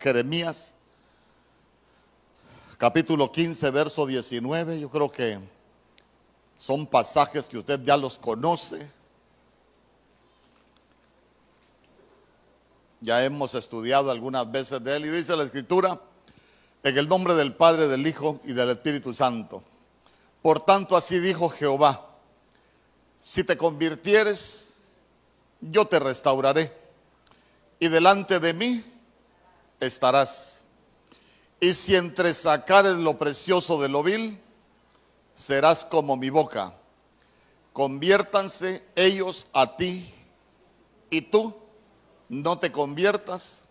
Jeremías, capítulo 15, verso 19. Yo creo que son pasajes que usted ya los conoce. Ya hemos estudiado algunas veces de él y dice la escritura, en el nombre del Padre, del Hijo y del Espíritu Santo. Por tanto, así dijo Jehová, si te convirtieres, yo te restauraré y delante de mí estarás. Y si entre sacares lo precioso de lo vil, serás como mi boca. Conviértanse ellos a ti y tú no te conviertas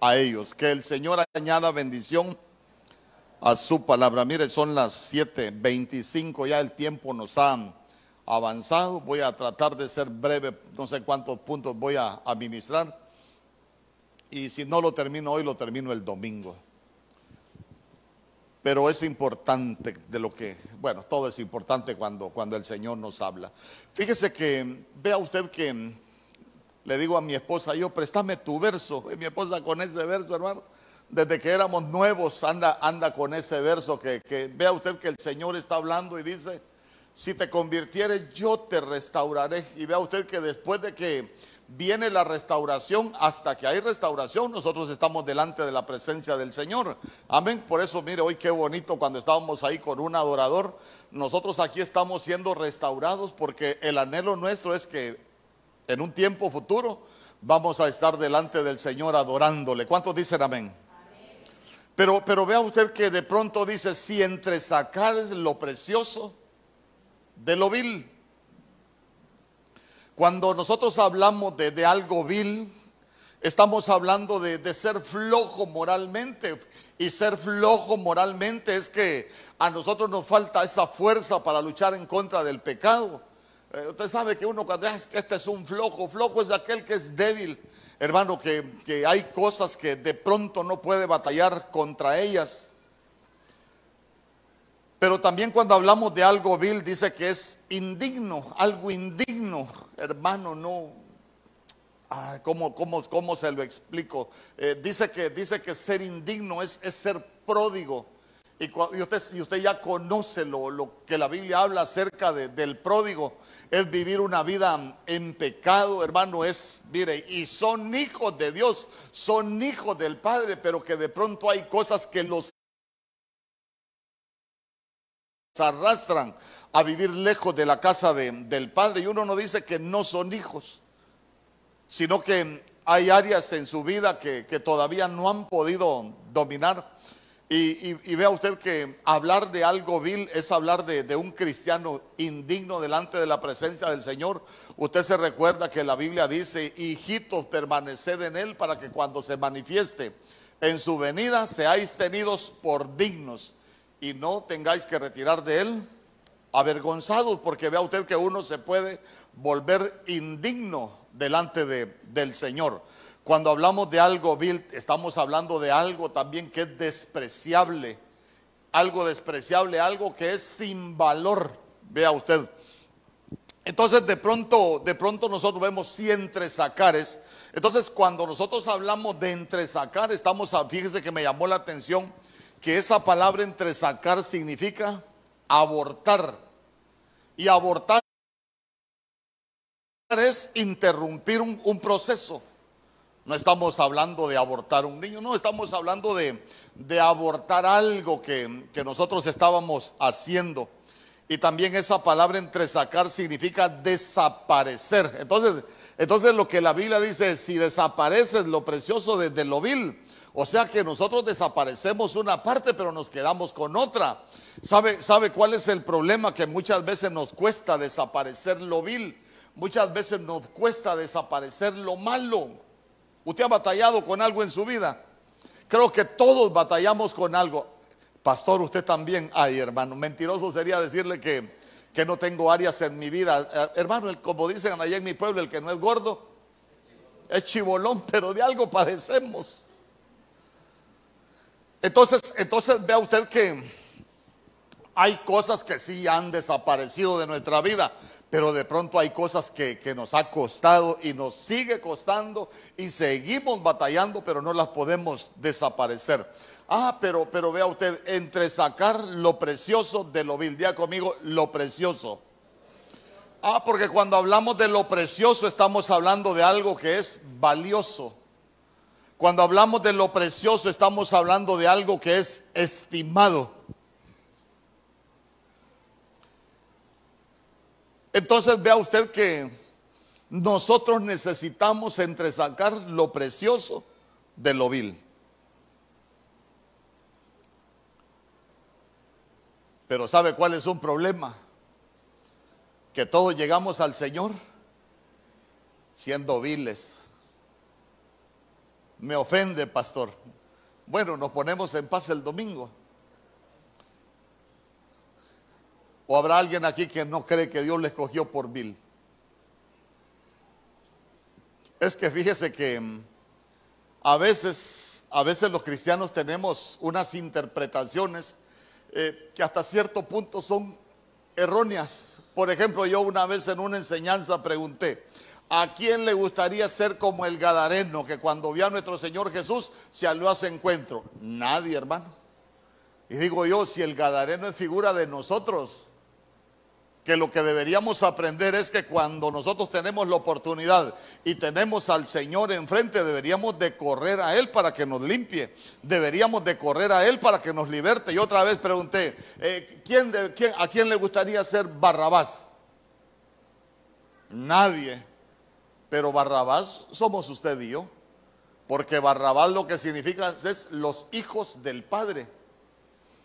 a ellos. Que el Señor añada bendición a su palabra. Mire, son las 7:25, ya el tiempo nos ha avanzado. Voy a tratar de ser breve, no sé cuántos puntos voy a administrar. Y si no lo termino hoy, lo termino el domingo. Pero es importante de lo que, bueno, todo es importante cuando, cuando el Señor nos habla. Fíjese que, vea usted que le digo a mi esposa, yo, préstame tu verso. Mi esposa con ese verso, hermano, desde que éramos nuevos, anda, anda con ese verso que vea usted que el Señor está hablando y dice, si te convirtieres, yo te restauraré. Y vea usted que después de que viene la restauración, hasta que hay restauración, nosotros estamos delante de la presencia del Señor. Amén. Por eso, mire, hoy qué bonito cuando estábamos ahí con un adorador. Nosotros aquí estamos siendo restaurados porque el anhelo nuestro es que en un tiempo futuro vamos a estar delante del Señor adorándole. ¿Cuántos dicen amén? Pero, pero vea usted que de pronto dice, si entre sacar lo precioso de lo vil. Cuando nosotros hablamos de, de algo vil, estamos hablando de, de, ser flojo moralmente. Y ser flojo moralmente es que a nosotros nos falta esa fuerza para luchar en contra del pecado. Eh, usted sabe que uno cuando es que este es un flojo, flojo es aquel que es débil. Hermano, que, que hay cosas que de pronto no puede batallar contra ellas. Pero también cuando hablamos de algo vil, dice que es indigno, algo indigno. Hermano, no. Ay, ¿cómo, cómo, cómo se lo explico? Eh, dice, que, dice que ser indigno es, es ser pródigo. Y, y, usted, si usted ya conoce lo, lo, que la Biblia habla acerca de, del pródigo, es vivir una vida en pecado, hermano, es, mire, y son hijos de Dios, son hijos del Padre, pero que de pronto hay cosas que los arrastran a vivir lejos de la casa de, del Padre. Y uno no dice que no son hijos, sino que hay áreas en su vida que, que todavía no han podido dominar. Y, vea usted que hablar de algo vil es hablar de, de, un cristiano indigno delante de la presencia del Señor. Usted se recuerda que la Biblia dice, hijitos, permaneced en Él para que cuando se manifieste en su venida seáis tenidos por dignos y no tengáis que retirar de Él avergonzados, porque vea usted que uno se puede volver indigno delante de, del Señor. Cuando hablamos de algo vil, estamos hablando de algo también que es despreciable, algo despreciable, algo que es sin valor. Vea usted. Entonces de pronto, de pronto nosotros vemos si entresacares. Entonces cuando nosotros hablamos de entresacar, estamos, fíjese que me llamó la atención que esa palabra entresacar significa abortar. Y abortar es interrumpir un, proceso. No estamos hablando de abortar un niño, no, estamos hablando de, de abortar algo que, que, nosotros estábamos haciendo. Y también esa palabra entresacar significa desaparecer. Entonces, entonces lo que la Biblia dice, si desapareces lo precioso de, de lo vil, o sea que nosotros desaparecemos una parte, pero nos quedamos con otra. ¿Sabe, ¿Sabe cuál es el problema? Que muchas veces nos cuesta desaparecer lo vil. Muchas veces nos cuesta desaparecer lo malo. ¿Usted ha batallado con algo en su vida? Creo que todos batallamos con algo. Pastor, usted también. Ay, hermano, mentiroso sería decirle que, que no tengo áreas en mi vida. Eh, hermano, como dicen allá en mi pueblo, el que no es gordo es chibolón, pero de algo padecemos. Entonces, entonces vea usted que hay cosas que sí han desaparecido de nuestra vida, pero de pronto hay cosas que, nos ha costado y nos sigue costando y seguimos batallando, pero no las podemos desaparecer. Ah, pero, pero vea usted, entre sacar lo precioso de lo vil, día conmigo, lo precioso. Ah, porque cuando hablamos de lo precioso estamos hablando de algo que es valioso. Cuando hablamos de lo precioso estamos hablando de algo que es estimado. Entonces vea usted que nosotros necesitamos entresacar lo precioso de lo vil. Pero ¿sabe cuál es un problema? Que todos llegamos al Señor siendo viles. Me ofende, pastor. Bueno, nos ponemos en paz el domingo. ¿O habrá alguien aquí que no cree que Dios le escogió por vil? Es que fíjese que mm, a veces, a veces los cristianos tenemos unas interpretaciones eh, que hasta cierto punto son erróneas. Por ejemplo, yo una vez en una enseñanza pregunté, ¿a quién le gustaría ser como el Gadareno que cuando vio a nuestro Señor Jesús se alió a encuentro? Nadie, hermano. Y digo yo, si el Gadareno es figura de nosotros, que lo que deberíamos aprender es que cuando nosotros tenemos la oportunidad y tenemos al Señor enfrente, deberíamos de correr a Él para que nos limpie, deberíamos de correr a Él para que nos liberte. Y otra vez pregunté, eh, ¿quién quién, ¿a quién le gustaría ser Barrabás? Nadie, pero Barrabás somos usted y yo, porque Barrabás lo que significa es los hijos del Padre.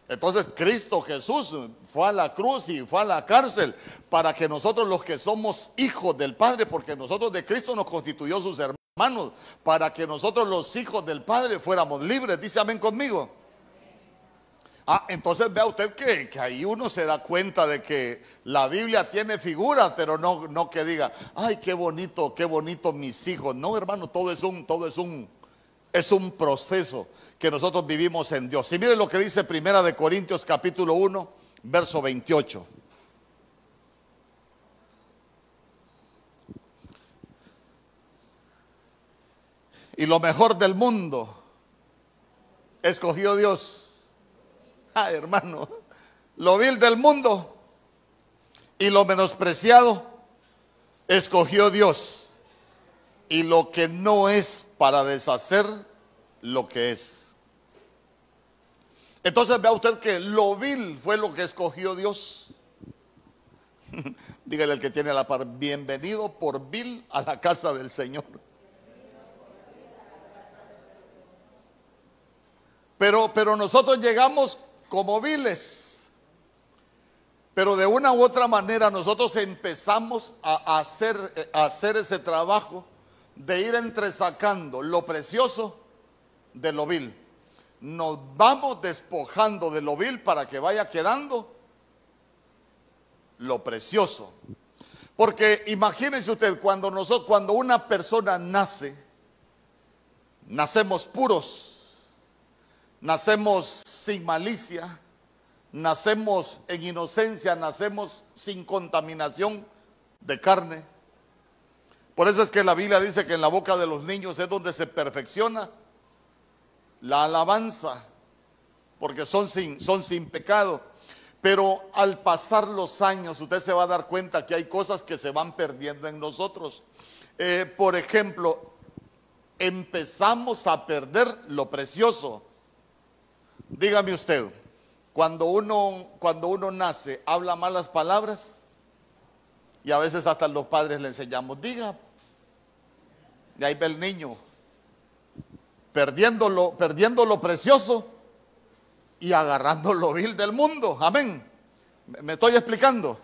Entonces Cristo Jesús fue a la cruz y fue a la cárcel para que nosotros los que somos hijos del Padre, porque nosotros de Cristo nos constituyó sus hermanos, para que nosotros los hijos del Padre fuéramos libres. Dice amén conmigo. Ah, entonces vea usted que, ahí uno se da cuenta de que la Biblia tiene figuras, pero no, no que diga, ay, qué bonito, qué bonito mis hijos. No, hermano, todo es un, todo es un, es un proceso que nosotros vivimos en Dios. Y miren lo que dice Primera de Corintios capítulo 1, verso 28. Y lo mejor del mundo escogió Dios. Ah, hermano, lo vil del mundo y lo menospreciado escogió Dios y lo que no es para deshacer lo que es. Entonces vea usted que lo vil fue lo que escogió Dios. Dígale al que tiene la par, bienvenido por vil a la casa del Señor. Pero, pero nosotros llegamos como viles. Pero de una u otra manera nosotros empezamos a hacer, ese trabajo de ir entresacando lo precioso de lo vil. Nos vamos despojando de lo vil para que vaya quedando lo precioso. Porque imagínense usted, cuando, nosotros, cuando una persona nace, nacemos puros, nacemos sin malicia, nacemos en inocencia, nacemos sin contaminación de carne por eso es que la Biblia dice que en la boca de los niños es donde se perfecciona la alabanza, porque son sin, son sin pecado. Pero al pasar los años, usted se va a dar cuenta que hay cosas que se van perdiendo en nosotros. Eh, por ejemplo, empezamos a perder lo precioso. Dígame usted, cuando uno, cuando uno nace, habla malas palabras y a veces hasta los padres le enseñamos, diga y ahí ve el niño perdiendo lo, perdiendo lo precioso y agarrando lo vil del mundo. Amén. Me estoy explicando.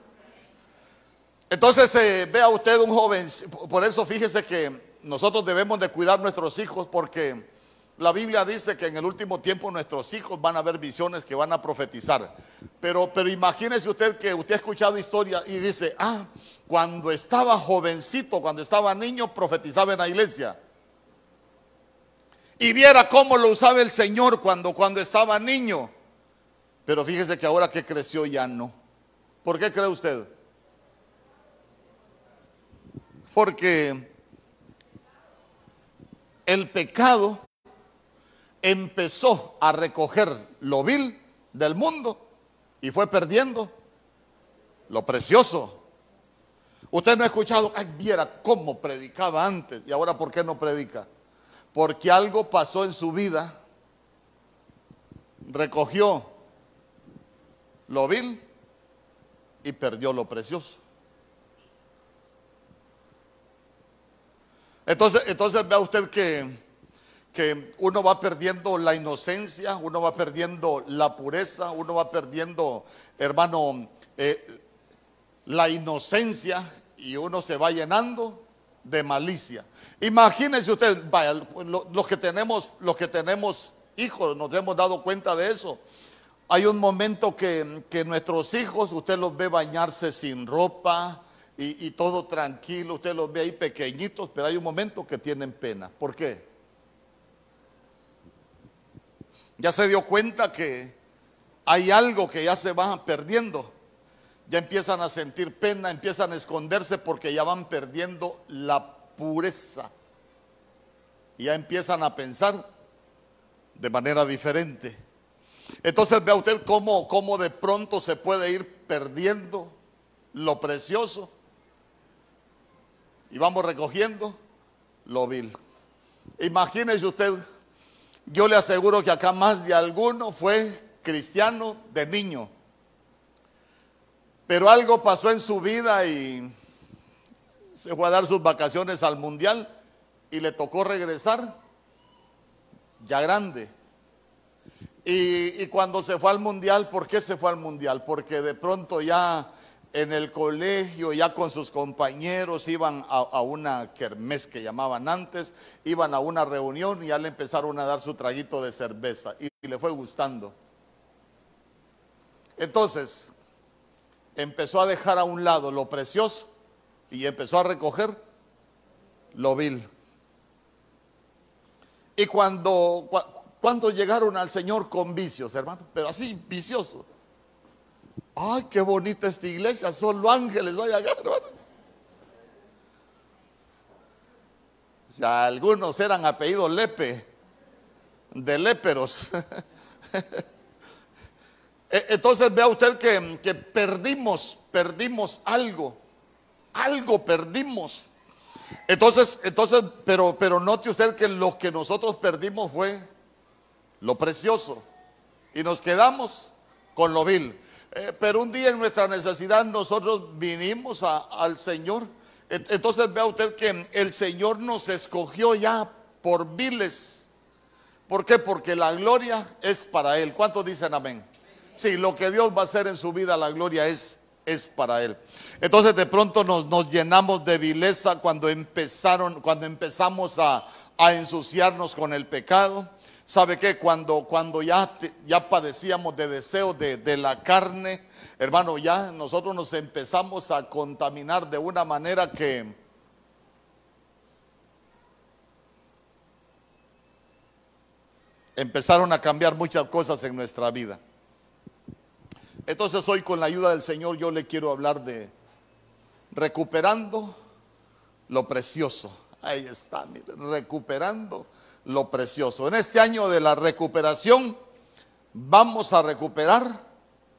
Entonces eh, vea usted un joven, por eso fíjese que nosotros debemos de cuidar nuestros hijos porque la Biblia dice que en el último tiempo nuestros hijos van a ver visiones que van a profetizar. Pero, pero imagínese usted que usted ha escuchado historia y dice, ah, cuando estaba jovencito, cuando estaba niño, profetizaba en la iglesia. Y viera cómo lo usaba el Señor cuando, cuando estaba niño. Pero fíjese que ahora que creció ya no. ¿Por qué cree usted? Porque el pecado empezó a recoger lo vil del mundo y fue perdiendo lo precioso. Usted no ha escuchado, ay, viera cómo predicaba antes y ahora por qué no predica. Porque algo pasó en su vida, recogió lo vil y perdió lo precioso. Entonces, entonces vea usted que, que uno va perdiendo la inocencia, uno va perdiendo la pureza, uno va perdiendo, hermano, eh, la inocencia y uno se va llenando de malicia. Imagínense usted, vaya, los que tenemos, los que tenemos hijos, nos hemos dado cuenta de eso. Hay un momento que, que nuestros hijos, usted los ve bañarse sin ropa, y, todo tranquilo, usted los ve ahí pequeñitos, pero hay un momento que tienen pena. ¿Por qué? Ya se dio cuenta que hay algo que ya se va perdiendo. Ya empiezan a sentir pena, empiezan a esconderse porque ya van perdiendo la pureza. Y ya empiezan a pensar de manera diferente. Entonces vea usted cómo, cómo de pronto se puede ir perdiendo lo precioso y vamos recogiendo lo vil. Imagínese usted, yo le aseguro que acá más de alguno fue cristiano de niño, pero algo pasó en su vida y se fue a dar sus vacaciones al mundial y le tocó regresar ya grande. Y, y, cuando se fue al mundial, ¿por qué se fue al mundial? Porque de pronto ya en el colegio, ya con sus compañeros, iban a, una kermés que llamaban antes, iban a una reunión y ya le empezaron a dar su traguito de cerveza y, le fue gustando. Entonces, empezó a dejar a un lado lo precioso y empezó a recoger lo vil. Y cuando, cuando llegaron al Señor con vicios, hermano, pero así viciosos Ay, qué bonita esta iglesia, solo ángeles hay acá, Ya algunos eran apellidos Lepe, de léperos. E, entonces vea usted que, que, perdimos, perdimos algo, algo perdimos. Entonces, entonces, pero, pero note usted que lo que nosotros perdimos fue lo precioso y nos quedamos con lo vil. Eh, pero un día en nuestra necesidad nosotros vinimos al Señor. Entonces vea usted que el Señor nos escogió ya por viles. ¿Por qué? Porque la gloria es para Él. ¿Cuántos dicen amén? Sí, lo que Dios va a hacer en su vida, la gloria es, es para Él. Entonces de pronto nos, nos llenamos de vileza cuando empezaron, cuando empezamos a, a ensuciarnos con el pecado. ¿Sabe qué? Cuando, cuando ya, ya padecíamos de deseos de, de la carne, hermano, ya nosotros nos empezamos a contaminar de una manera que... Empezaron a cambiar muchas cosas en nuestra vida. Entonces hoy con la ayuda del Señor yo le quiero hablar de recuperando lo precioso. Ahí está, mire, recuperando lo precioso. En este año de la recuperación vamos a recuperar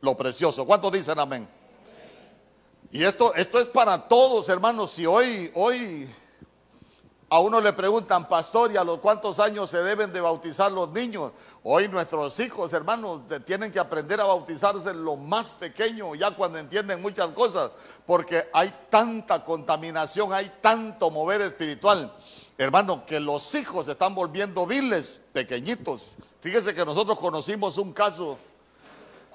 lo precioso. ¿Cuántos dicen amén? Y esto, esto es para todos, hermanos. Si hoy, hoy a uno le preguntan, pastor, ¿y a los cuántos años se deben de bautizar los niños? Hoy nuestros hijos, hermanos, tienen que aprender a bautizarse lo más pequeño, ya cuando entienden muchas cosas, porque hay tanta contaminación, hay tanto mover espiritual. Hermano, que los hijos se están volviendo viles, pequeñitos. Fíjese que nosotros conocimos un caso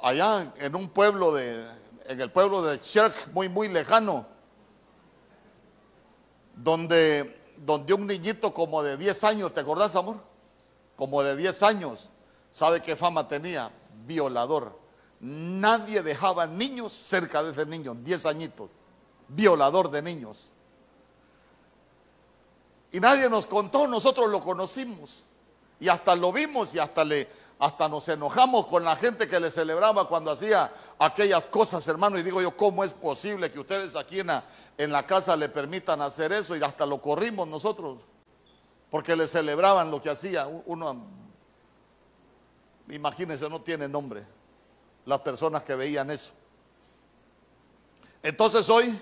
allá en un pueblo de, en el pueblo de Cherk, muy, muy lejano, donde, donde un niñito como de 10 años, ¿te acordás, amor? Como de 10 años, ¿sabe qué fama tenía? Violador. Nadie dejaba niños cerca de ese niño, 10 añitos. Violador de niños. Y nadie nos contó, nosotros lo conocimos. Y hasta lo vimos y hasta le, hasta nos enojamos con la gente que le celebraba cuando hacía aquellas cosas, hermano. Y digo yo, ¿cómo es posible que ustedes aquí en la, en la casa le permitan hacer eso? Y hasta lo corrimos nosotros, porque le celebraban lo que hacía. Uno, imagínense, no tiene nombre las personas que veían eso. Entonces hoy,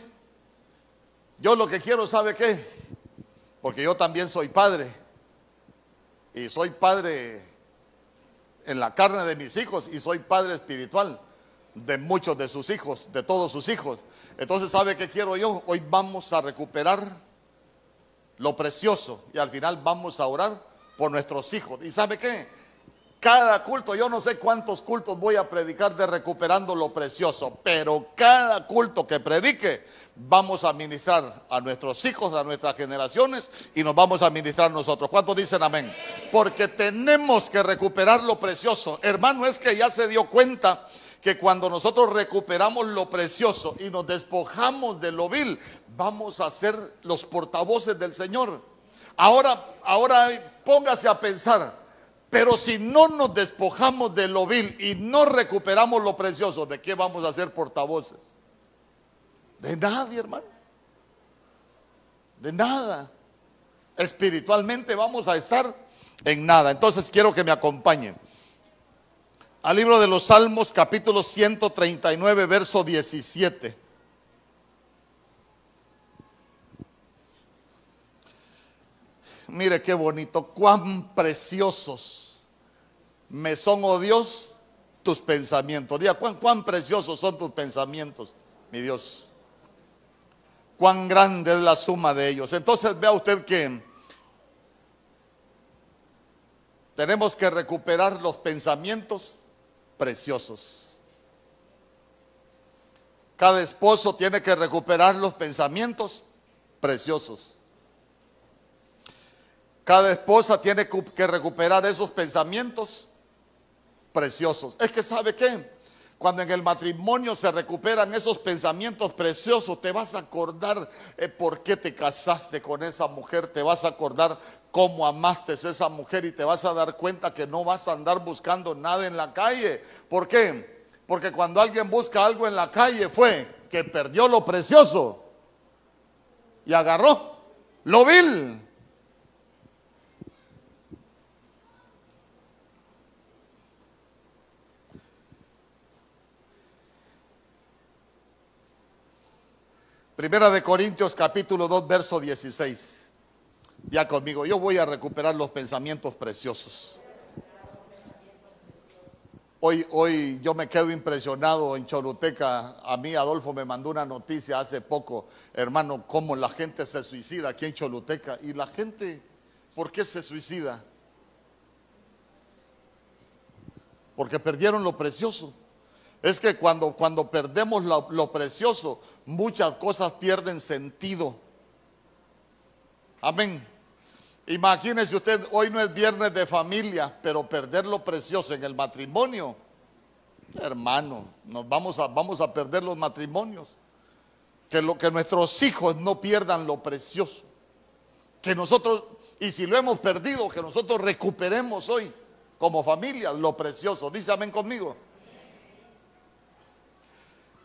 yo lo que quiero, ¿sabe qué? Porque yo también soy padre. Y soy padre en la carne de mis hijos y soy padre espiritual de muchos de sus hijos, de todos sus hijos. Entonces, ¿sabe qué quiero yo? Hoy vamos a recuperar lo precioso y al final vamos a orar por nuestros hijos. ¿Y sabe qué? Cada culto, yo no sé cuántos cultos voy a predicar de recuperando lo precioso, pero cada culto que predique vamos a ministrar a nuestros hijos, a nuestras generaciones y nos vamos a ministrar nosotros. ¿Cuántos dicen amén? Porque tenemos que recuperar lo precioso. Hermano, es que ya se dio cuenta que cuando nosotros recuperamos lo precioso y nos despojamos de lo vil, vamos a ser los portavoces del Señor. Ahora, ahora póngase a pensar, pero si no nos despojamos de lo vil y no recuperamos lo precioso, ¿de qué vamos a ser portavoces? De nadie, hermano. De nada. Espiritualmente vamos a estar en nada. Entonces quiero que me acompañen. Al libro de los Salmos, capítulo 139, verso 17. Mire qué bonito, cuán preciosos me son, oh Dios, tus pensamientos. Diga, cuán, cuán preciosos son tus pensamientos, mi Dios. Cuán grande es la suma de ellos. Entonces vea usted que tenemos que recuperar los pensamientos preciosos. Cada esposo tiene que recuperar los pensamientos preciosos. Cada esposa tiene que recuperar esos pensamientos preciosos. Es que sabe qué? Cuando en el matrimonio se recuperan esos pensamientos preciosos, te vas a acordar eh, por qué te casaste con esa mujer, te vas a acordar cómo amaste a esa mujer y te vas a dar cuenta que no vas a andar buscando nada en la calle. ¿Por qué? Porque cuando alguien busca algo en la calle fue que perdió lo precioso y agarró lo vil. Primera de Corintios capítulo 2, verso 16. Ya conmigo, yo voy a recuperar los pensamientos preciosos. Hoy, hoy yo me quedo impresionado en Choluteca. A mí Adolfo me mandó una noticia hace poco, hermano, cómo la gente se suicida aquí en Choluteca. Y la gente, ¿por qué se suicida? Porque perdieron lo precioso. Es que cuando, cuando perdemos lo, precioso, muchas cosas pierden sentido. Amén. Imagínese usted, hoy no es viernes de familia, pero perder lo precioso en el matrimonio, hermano, nos vamos a, vamos a perder los matrimonios. Que, lo, que nuestros hijos no pierdan lo precioso. Que nosotros, y si lo hemos perdido, que nosotros recuperemos hoy como familia lo precioso. Dice amén conmigo.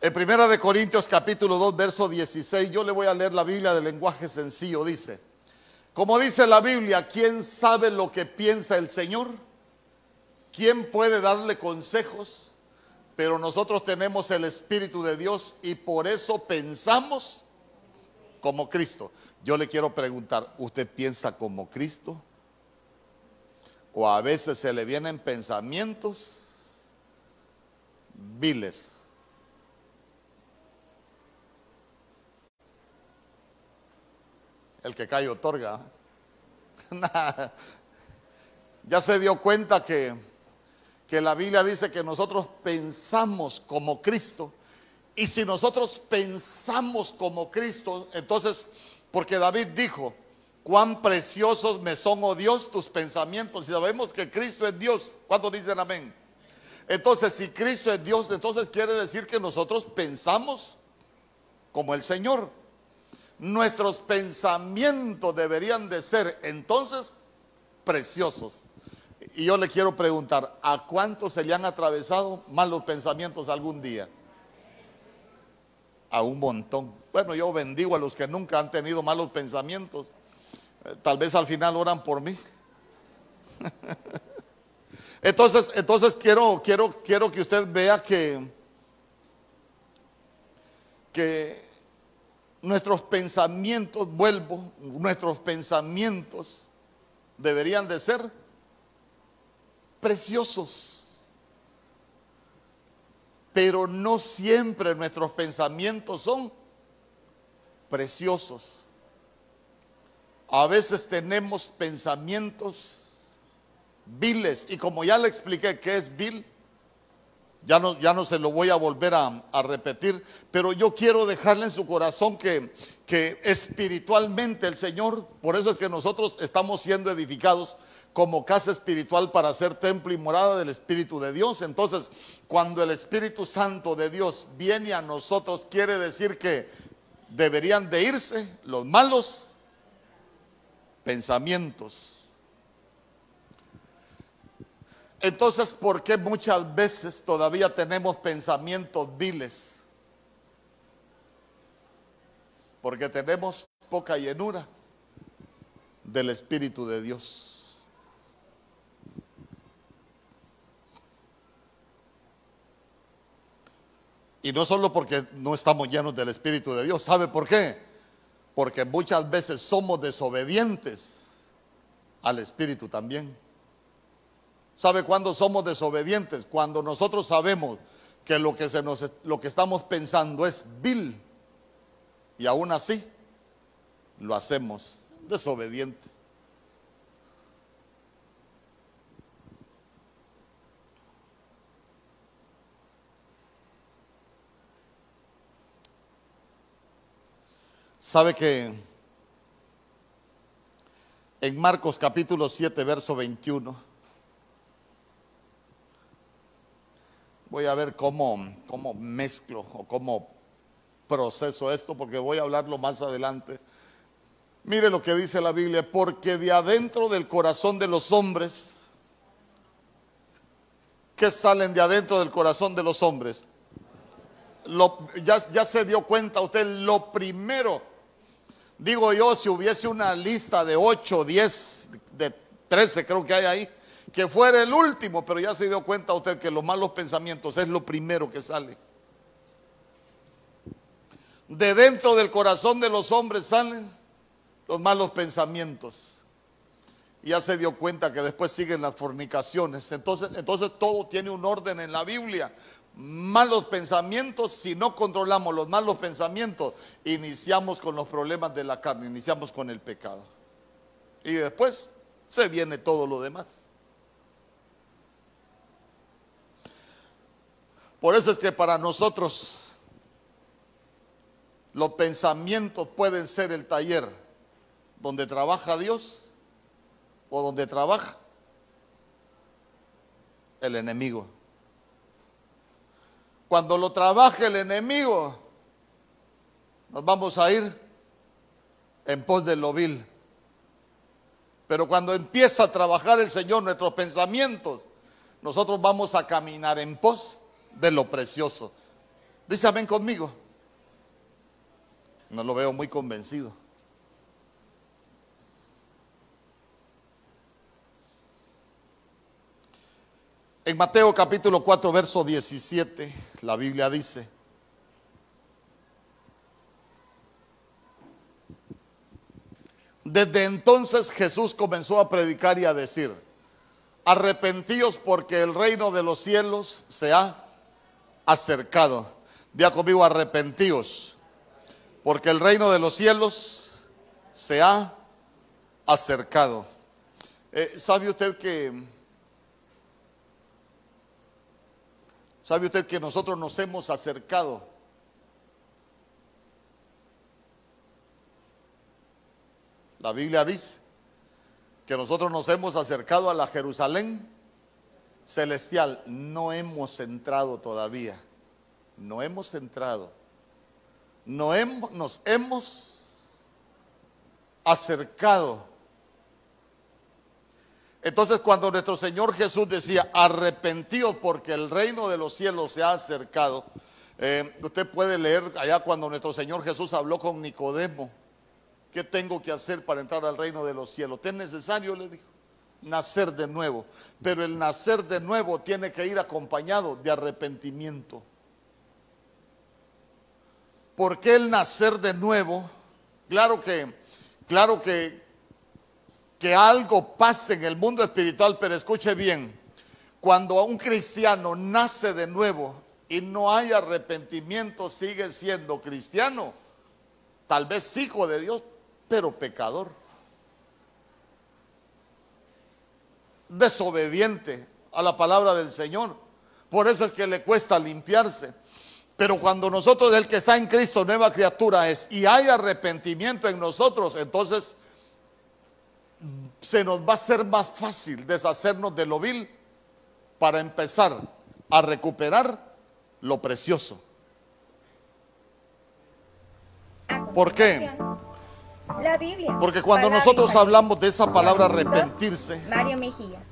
En Primera de Corintios capítulo 2 verso 16, yo le voy a leer la Biblia de lenguaje sencillo, dice, como dice la Biblia, ¿quién sabe lo que piensa el Señor? ¿Quién puede darle consejos? Pero nosotros tenemos el Espíritu de Dios y por eso pensamos como Cristo. Yo le quiero preguntar, ¿usted piensa como Cristo? ¿O a veces se le vienen pensamientos viles? El que cae otorga. ya se dio cuenta que, que la Biblia dice que nosotros pensamos como Cristo. Y si nosotros pensamos como Cristo, entonces, porque David dijo, cuán preciosos me son, oh Dios, tus pensamientos. Y sabemos que Cristo es Dios. ¿Cuántos dicen amén? Entonces, si Cristo es Dios, entonces quiere decir que nosotros pensamos como el Señor nuestros pensamientos deberían de ser entonces preciosos. y yo le quiero preguntar, ¿a cuántos se le han atravesado malos pensamientos algún día? A un montón. Bueno, yo bendigo a los que nunca han tenido malos pensamientos. Eh, tal vez al final oran por mí. Entonces, entonces quiero, quiero, quiero que usted vea que, que nuestros pensamientos, vuelvo, nuestros pensamientos deberían de ser preciosos. Pero no siempre nuestros pensamientos son preciosos. A veces tenemos pensamientos viles y como ya le expliqué qué es vil, ya no, ya no se lo voy a volver a, repetir, pero yo quiero dejarle en su corazón que, que espiritualmente el Señor, por eso es que nosotros estamos siendo edificados como casa espiritual para ser templo y morada del Espíritu de Dios. Entonces, cuando el Espíritu Santo de Dios viene a nosotros, quiere decir que deberían de irse los malos pensamientos. Entonces, ¿por qué muchas veces todavía tenemos pensamientos viles? Porque tenemos poca llenura del Espíritu de Dios. Y no solo porque no estamos llenos del Espíritu de Dios. ¿Sabe por qué? Porque muchas veces somos desobedientes al Espíritu también. ¿Sabe cuándo somos desobedientes? Cuando nosotros sabemos que lo que, se nos, lo que estamos pensando es vil. Y aún así lo hacemos desobedientes. Sabe que en Marcos capítulo 7, verso 21, voy a ver cómo, cómo mezclo o cómo proceso esto, porque voy a hablarlo más adelante. Mire lo que dice la Biblia, porque de adentro del corazón de los hombres, ¿qué salen de adentro del corazón de los hombres? ya, ya se dio cuenta usted, lo primero Digo yo, si hubiese una lista de 8, 10, de 13 creo que hay ahí, que fuera el último, pero ya se dio cuenta usted que los malos pensamientos es lo primero que sale. De dentro del corazón de los hombres salen los malos pensamientos. Y ya se dio cuenta que después siguen las fornicaciones. Entonces, entonces todo tiene un orden en la Biblia malos pensamientos, si no controlamos los malos pensamientos, iniciamos con los problemas de la carne, iniciamos con el pecado. Y después se viene todo lo demás. Por eso es que para nosotros los pensamientos pueden ser el taller donde trabaja Dios o donde trabaja el enemigo. Cuando lo trabaje el enemigo, nos vamos a ir en pos de lo vil. Pero cuando empieza a trabajar el Señor nuestros pensamientos, nosotros vamos a caminar en pos de lo precioso. Dice amén conmigo. No lo veo muy convencido. En Mateo capítulo 4, verso 17, la Biblia dice, desde entonces Jesús comenzó a predicar y a decir, arrepentíos porque el reino de los cielos se ha acercado. Día conmigo, arrepentíos porque el reino de los cielos se ha acercado. Eh, ¿Sabe usted que ¿Sabe usted que nosotros nos hemos acercado? La Biblia dice que nosotros nos hemos acercado a la Jerusalén celestial. No hemos entrado todavía. No hemos entrado. No hemos, nos hemos acercado. Entonces cuando nuestro Señor Jesús decía, arrepentíos porque el reino de los cielos se ha acercado, eh, usted puede leer allá cuando nuestro Señor Jesús habló con Nicodemo, ¿qué tengo que hacer para entrar al reino de los cielos? ¿Te es necesario? Le dijo, nacer de nuevo. Pero el nacer de nuevo tiene que ir acompañado de arrepentimiento. ¿Por qué el nacer de nuevo? Claro que, claro que, que algo pase en el mundo espiritual, pero escuche bien, cuando un cristiano nace de nuevo y no hay arrepentimiento, sigue siendo cristiano, tal vez hijo de Dios, pero pecador. Desobediente a la palabra del Señor. Por eso es que le cuesta limpiarse. Pero cuando nosotros, el que está en Cristo, nueva criatura es, y hay arrepentimiento en nosotros, entonces se nos va a ser más fácil deshacernos de lo vil para empezar a recuperar lo precioso. ¿Por qué? La Biblia. Porque cuando nosotros hablamos de esa palabra arrepentirse, Mario Mejía,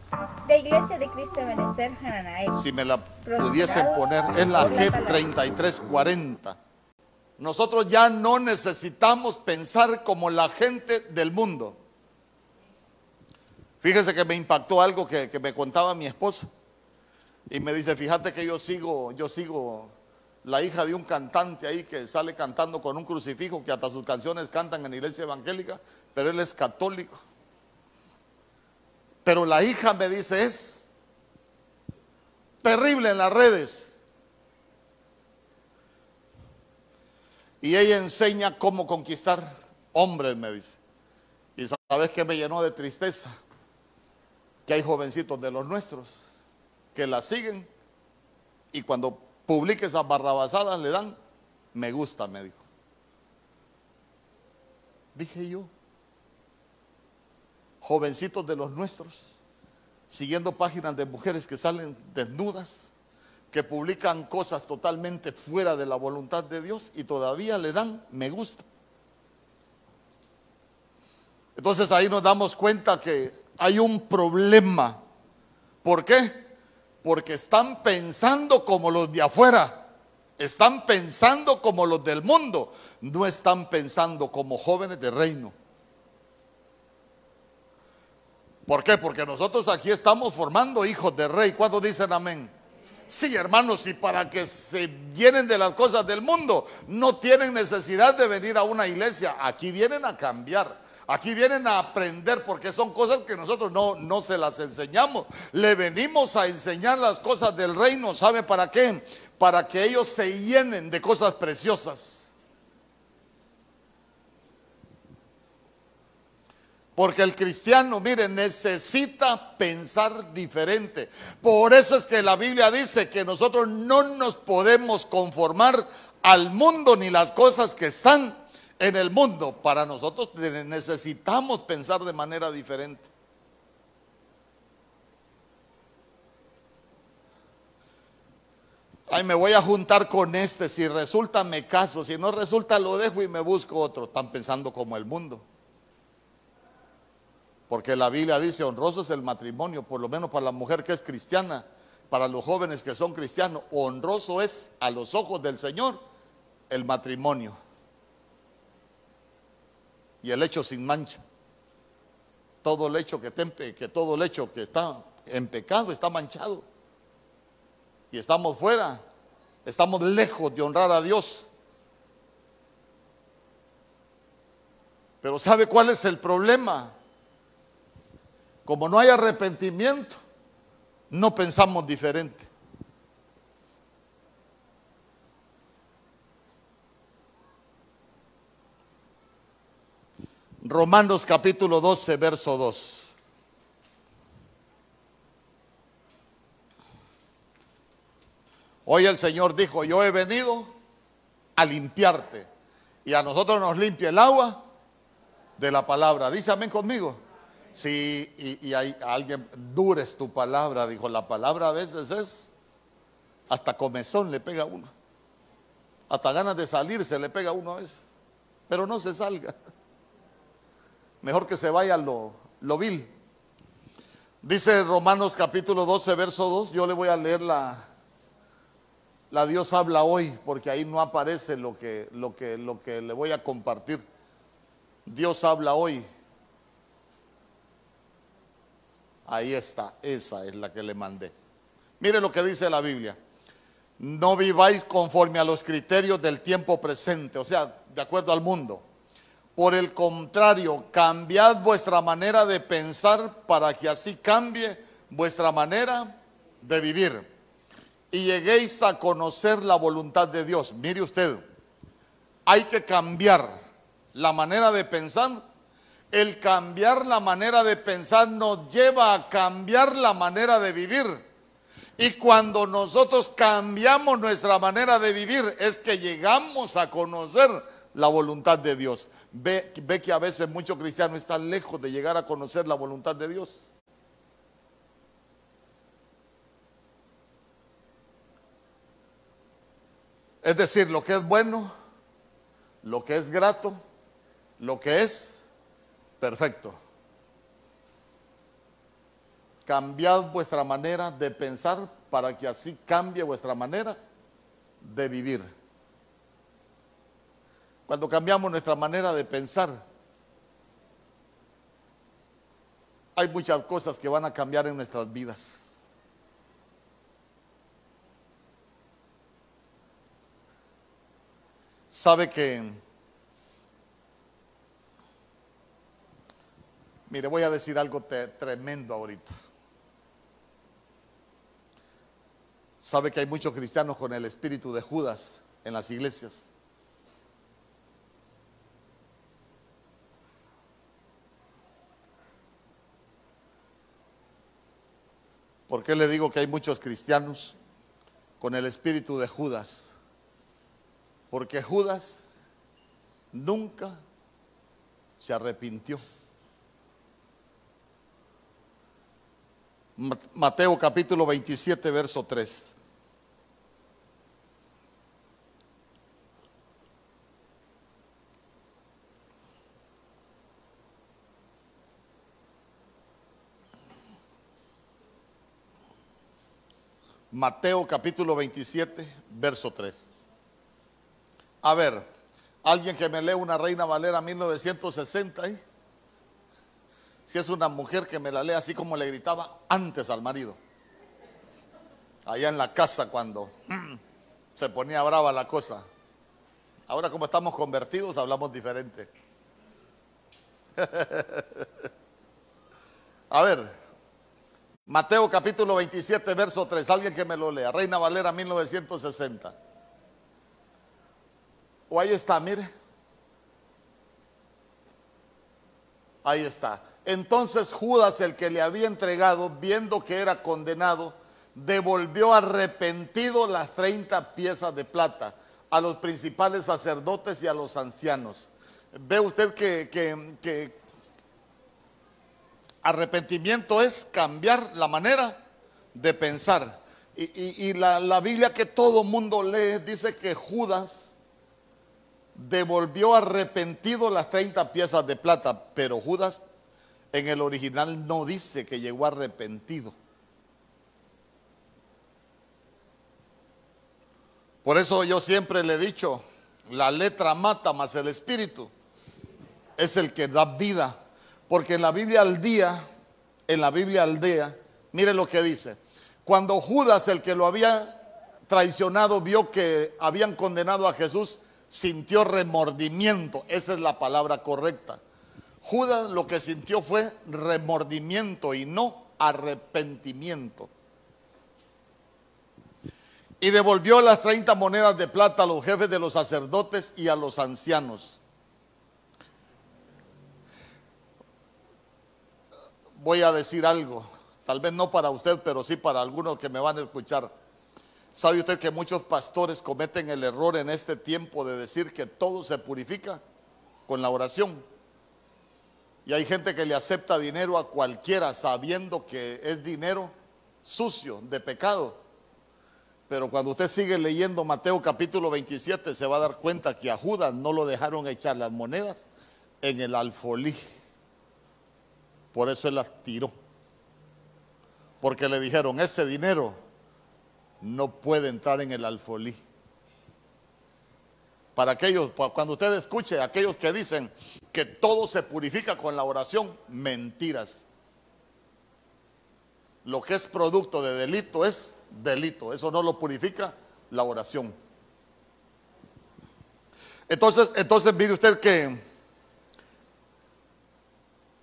de Iglesia de Cristo de Benecer, Hananael. si me la pudiesen poner, es la G3340. Nosotros ya no necesitamos pensar como la gente del mundo. Fíjese que me impactó algo que, que me contaba mi esposa. Y me dice, fíjate que yo sigo, yo sigo la hija de un cantante ahí que sale cantando con un crucifijo, que hasta sus canciones cantan en iglesia evangélica, pero él es católico. Pero la hija me dice, es terrible en las redes. Y ella enseña cómo conquistar hombres, me dice. Y sabes que me llenó de tristeza, que hay jovencitos de los nuestros que la siguen y cuando publique esas barrabasadas le dan me gusta, me dijo. Dije yo, jovencitos de los nuestros, siguiendo páginas de mujeres que salen desnudas, que publican cosas totalmente fuera de la voluntad de Dios y todavía le dan me gusta. Entonces ahí nos damos cuenta que hay un problema. ¿Por qué? Porque están pensando como los de afuera. Están pensando como los del mundo. No están pensando como jóvenes de reino. ¿Por qué? Porque nosotros aquí estamos formando hijos de rey. ¿Cuándo dicen amén? Sí, hermanos, y para que se llenen de las cosas del mundo, no tienen necesidad de venir a una iglesia. Aquí vienen a cambiar. Aquí vienen a aprender porque son cosas que nosotros no, no se las enseñamos. Le venimos a enseñar las cosas del reino. ¿Sabe para qué? Para que ellos se llenen de cosas preciosas. Porque el cristiano, mire, necesita pensar diferente. Por eso es que la Biblia dice que nosotros no nos podemos conformar al mundo ni las cosas que están en el mundo. Para nosotros necesitamos pensar de manera diferente. Ay, me voy a juntar con este. Si resulta, me caso. Si no resulta, lo dejo y me busco otro. Están pensando como el mundo. Porque la Biblia dice, honroso es el matrimonio, por lo menos para la mujer que es cristiana, para los jóvenes que son cristianos, honroso es a los ojos del Señor el matrimonio. Y el hecho sin mancha. Todo el hecho que, que todo el que está en pecado está manchado. Y estamos fuera, estamos lejos de honrar a Dios. Pero ¿sabe cuál es el problema? Como no hay arrepentimiento, no pensamos diferente. Romanos capítulo 12, verso 2. Hoy el Señor dijo, yo he venido a limpiarte. Y a nosotros nos limpia el agua de la palabra. Dice amén conmigo. Sí, y, hay alguien, dures tu palabra, dijo, la palabra a veces es, hasta comezón le pega a uno, hasta ganas de salir se le pega a uno a veces, pero no se salga, mejor que se vaya lo, lo vil. Dice Romanos capítulo 12, verso 2. Yo le voy a leer la, la Dios habla hoy, porque ahí no aparece lo que, lo, que, lo que le voy a compartir. Dios habla hoy. Ahí está, esa es la que le mandé. Mire lo que dice la Biblia. No viváis conforme a los criterios del tiempo presente, o sea, de acuerdo al mundo por el contrario, cambiad vuestra manera de pensar para que así cambie vuestra manera de vivir. Y lleguéis a conocer la voluntad de Dios. Mire usted, hay que cambiar la manera de pensar. El cambiar la manera de pensar nos lleva a cambiar la manera de vivir. Y cuando nosotros cambiamos nuestra manera de vivir es que llegamos a conocer la voluntad de Dios. Ve, ve que a veces muchos cristianos están lejos de llegar a conocer la voluntad de Dios. Es decir, lo que es bueno, lo que es grato, lo que es perfecto. Cambiad vuestra manera de pensar para que así cambie vuestra manera de vivir. Cuando cambiamos nuestra manera de pensar, hay muchas cosas que van a cambiar en nuestras vidas. Sabe que, mire, voy a decir algo tremendo ahorita. Sabe que hay muchos cristianos con el espíritu de Judas en las iglesias. ¿Por qué le digo que hay muchos cristianos con el espíritu de Judas? Porque Judas nunca se arrepintió. Mateo capítulo 27, verso 3. Mateo capítulo 27, verso 3. A ver, alguien que me lee una Reina Valera 1960, ¿eh? si es una mujer que me la lee así como le gritaba antes al marido, allá en la casa cuando se ponía brava la cosa. Ahora como estamos convertidos hablamos diferente. A ver, Mateo capítulo 27, verso 3. Alguien que me lo lea. Reina Valera 1960. O ahí está, mire. Ahí está. Entonces Judas, el que le había entregado, viendo que era condenado, devolvió arrepentido las 30 piezas de plata a los principales sacerdotes y a los ancianos. Ve usted que, que, que Arrepentimiento es cambiar la manera de pensar. Y, la, Biblia que todo mundo lee dice que Judas devolvió arrepentido las 30 piezas de plata, pero Judas en el original no dice que llegó arrepentido. Por eso yo siempre le he dicho, la letra mata más el espíritu es el que da vida. Porque en la Biblia al día, en la Biblia al día, mire lo que dice. Cuando Judas, el que lo había traicionado, vio que habían condenado a Jesús, sintió remordimiento. Esa es la palabra correcta. Judas lo que sintió fue remordimiento y no arrepentimiento. Y devolvió las 30 monedas de plata a los jefes de los sacerdotes y a los ancianos. Voy a decir algo, tal vez no para usted, pero sí para algunos que me van a escuchar. ¿Sabe usted que muchos pastores cometen el error en este tiempo de decir que todo se purifica con la oración? Y hay gente que le acepta dinero a cualquiera sabiendo que es dinero sucio, de pecado. Pero cuando usted sigue leyendo Mateo capítulo 27 se va a dar cuenta que a Judas no lo dejaron echar las monedas en el alfolí. Por eso él las tiró. Porque le dijeron, ese dinero no puede entrar en el alfolí. Para aquellos, cuando usted escuche aquellos que dicen que todo se purifica con la oración, mentiras. Lo que es producto de delito es delito. Eso no lo purifica la oración. Entonces, entonces mire usted que,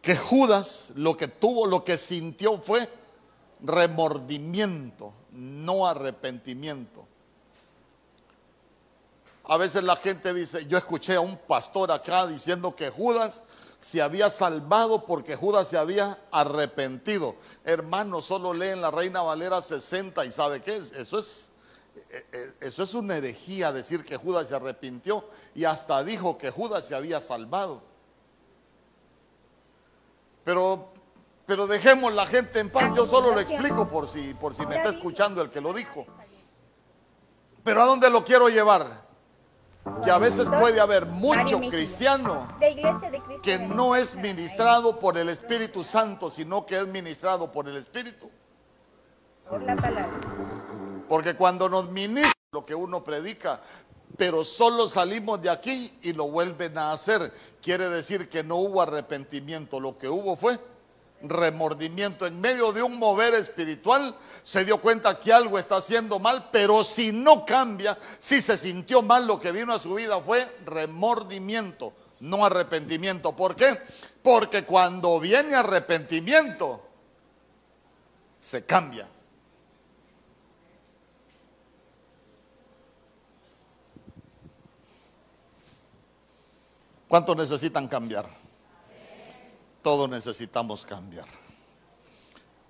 que Judas lo que tuvo, lo que sintió fue remordimiento, no arrepentimiento. A veces la gente dice, yo escuché a un pastor acá diciendo que Judas se había salvado porque Judas se había arrepentido. Hermano, solo leen la Reina Valera 60 y sabe qué es. Eso es, eh, eh, eso es una herejía decir que Judas se arrepintió y hasta dijo que Judas se había salvado. Pero, pero dejemos la gente en paz. Yo solo lo explico por si, por si me está escuchando el que lo dijo. Pero ¿a dónde lo quiero llevar? que a veces puede haber mucho cristiano que no es ministrado por el Espíritu Santo, sino que es ministrado por el Espíritu. Por la palabra. Porque cuando nos ministra lo que uno predica, pero solo salimos de aquí y lo vuelven a hacer, quiere decir que no hubo arrepentimiento, lo que hubo fue remordimiento. En medio de un mover espiritual se dio cuenta que algo está haciendo mal, pero si no cambia, si se sintió mal, lo que vino a su vida fue remordimiento, no arrepentimiento. ¿Por qué? Porque cuando viene arrepentimiento, se cambia. ¿Cuántos necesitan cambiar? todos necesitamos cambiar.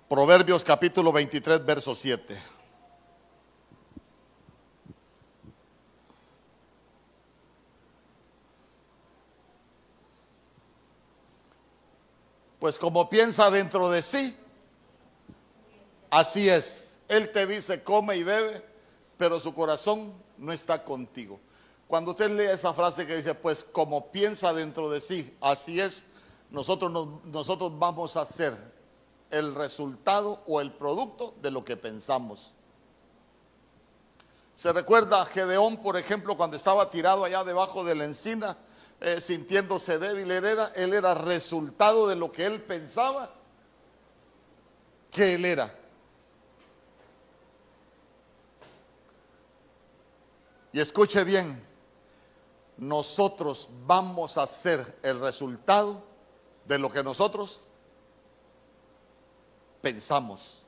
Proverbios capítulo 23, verso 7. Pues como piensa dentro de sí, así es. Él te dice come y bebe, pero su corazón no está contigo. Cuando usted lee esa frase que dice, pues como piensa dentro de sí, así es, nosotros, nosotros vamos a ser el resultado o el producto de lo que pensamos. Se recuerda a Gedeón, por ejemplo, cuando estaba tirado allá debajo de la encina, eh, sintiéndose débil, era, él era resultado de lo que él pensaba que él era. Y escuche bien, nosotros vamos a ser el resultado de lo que nosotros pensamos.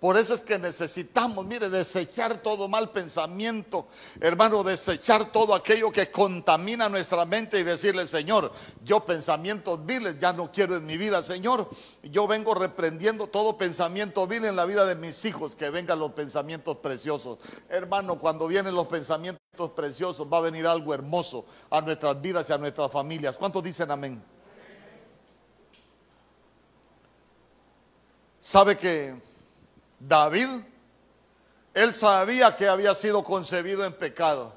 Por eso es que necesitamos, mire, desechar todo mal pensamiento, hermano, desechar todo aquello que contamina nuestra mente y decirle, Señor, yo pensamientos viles ya no quiero en mi vida, Señor. Yo vengo reprendiendo todo pensamiento vil en la vida de mis hijos, que vengan los pensamientos preciosos. Hermano, cuando vienen los pensamientos preciosos, va a venir algo hermoso a nuestras vidas y a nuestras familias. ¿Cuántos dicen amén? ¿Sabe que David, él sabía que había sido concebido en pecado?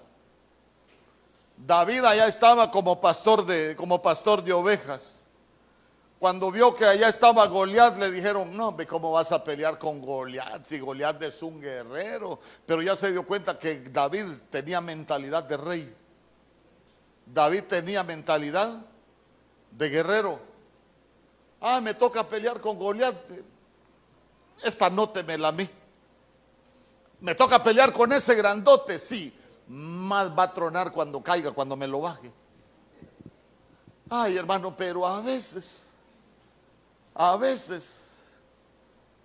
David allá estaba como pastor de, como pastor de ovejas. Cuando vio que allá estaba Goliat, le dijeron, no, ¿cómo vas a pelear con Goliat? Si Goliat es un guerrero. Pero ya se dio cuenta que David tenía mentalidad de rey. David tenía mentalidad de guerrero. Ah, me toca pelear con Goliat esta no la a mí. Me toca pelear con ese grandote, sí. Más va a tronar cuando caiga, cuando me lo baje. Ay, hermano, pero a veces, a veces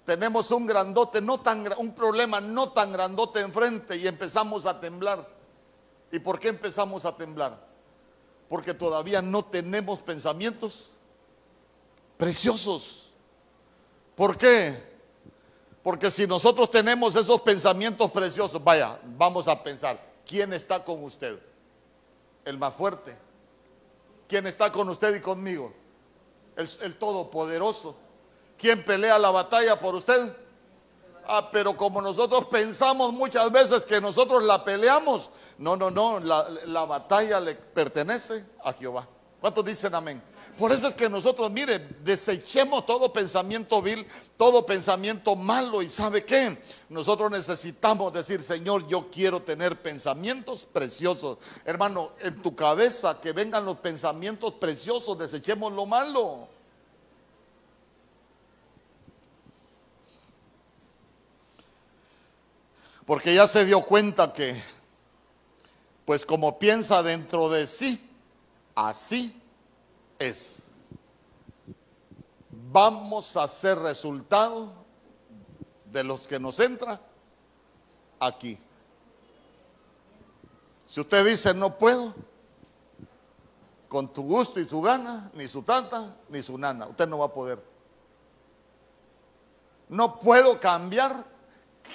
tenemos un grandote, no tan, un problema no tan grandote enfrente y empezamos a temblar. ¿Y por qué empezamos a temblar? Porque todavía no tenemos pensamientos preciosos. ¿Por qué? Porque si nosotros tenemos esos pensamientos preciosos, vaya, vamos a pensar, ¿quién está con usted? El más fuerte. ¿Quién está con usted y conmigo? El, Todopoderoso. ¿Quién pelea la batalla por usted? Ah, pero como nosotros pensamos muchas veces que nosotros la peleamos, no, no, no, la, la batalla le pertenece a Jehová. ¿Cuántos dicen amén? Por eso es que nosotros, mire, desechemos todo pensamiento vil, todo pensamiento malo. ¿Y sabe qué? Nosotros necesitamos decir, Señor, yo quiero tener pensamientos preciosos. Hermano, en tu cabeza que vengan los pensamientos preciosos, desechemos lo malo. Porque ya se dio cuenta que, pues como piensa dentro de sí, así es. Vamos a ser resultado de los que nos entra aquí. Si usted dice no puedo, con tu gusto y su gana, ni su tanta, ni su nana, usted no va a poder. No puedo cambiar,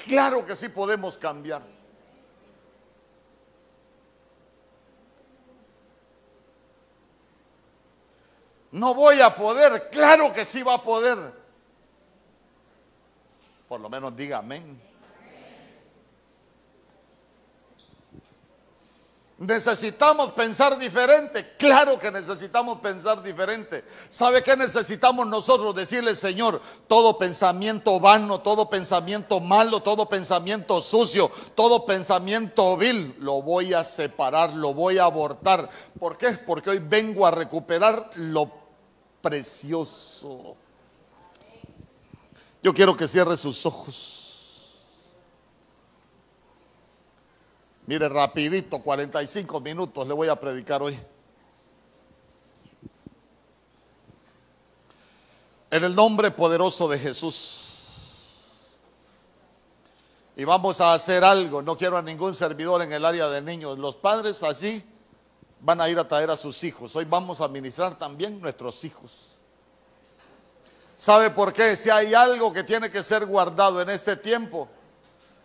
claro que sí podemos cambiar. No voy a poder, claro que sí va a poder. Por lo menos diga amén. Necesitamos pensar diferente. Claro que necesitamos pensar diferente. ¿Sabe qué necesitamos nosotros? Decirle, Señor, todo pensamiento vano, todo pensamiento malo, todo pensamiento sucio, todo pensamiento vil, lo voy a separar, lo voy a abortar. ¿Por qué? Porque hoy vengo a recuperar lo precioso. Yo quiero que cierre sus ojos. Mire, rapidito, 45 minutos le voy a predicar hoy. En el nombre poderoso de Jesús. Y vamos a hacer algo. No quiero a ningún servidor en el área de niños. Los padres así van a ir a traer a sus hijos. Hoy vamos a ministrar también nuestros hijos. ¿Sabe por qué? Si hay algo que tiene que ser guardado en este tiempo,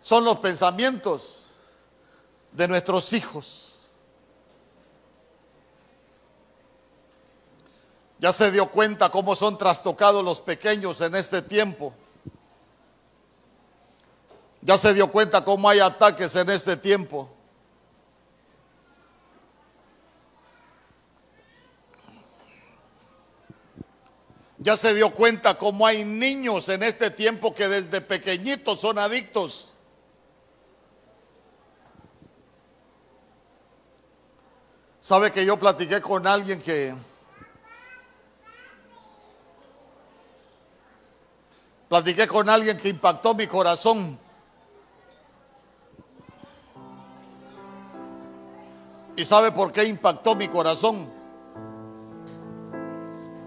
son los pensamientos de nuestros hijos. Ya se dio cuenta cómo son trastocados los pequeños en este tiempo. Ya se dio cuenta cómo hay ataques en este tiempo. Ya se dio cuenta cómo hay niños en este tiempo que desde pequeñitos son adictos. Sabe que yo platiqué con alguien que platiqué con alguien que impactó mi corazón. ¿Y sabe por qué impactó mi corazón?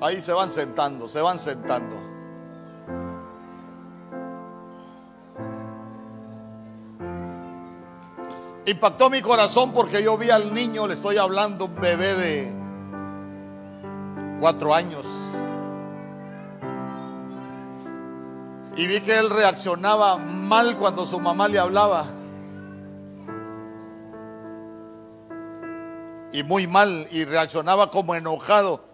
Ahí se van sentando, se van sentando. Impactó mi corazón porque yo vi al niño, le estoy hablando, un bebé de cuatro años. Y vi que él reaccionaba mal cuando su mamá le hablaba. Y muy mal, y reaccionaba como enojado.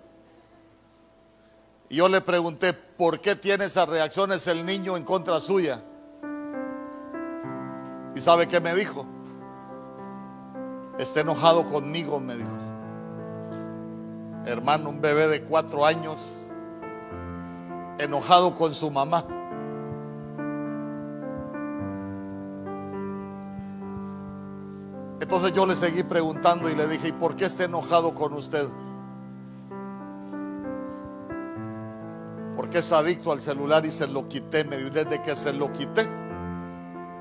Y yo le pregunté, ¿por qué tiene esas reacciones el niño en contra suya? ¿Y sabe qué me dijo? Está enojado conmigo, me dijo. Hermano, un bebé de cuatro años, enojado con su mamá. Entonces yo le seguí preguntando y le dije, ¿y por qué está enojado con usted? Es adicto al celular y se lo quité. Me dijo, desde que se lo quité,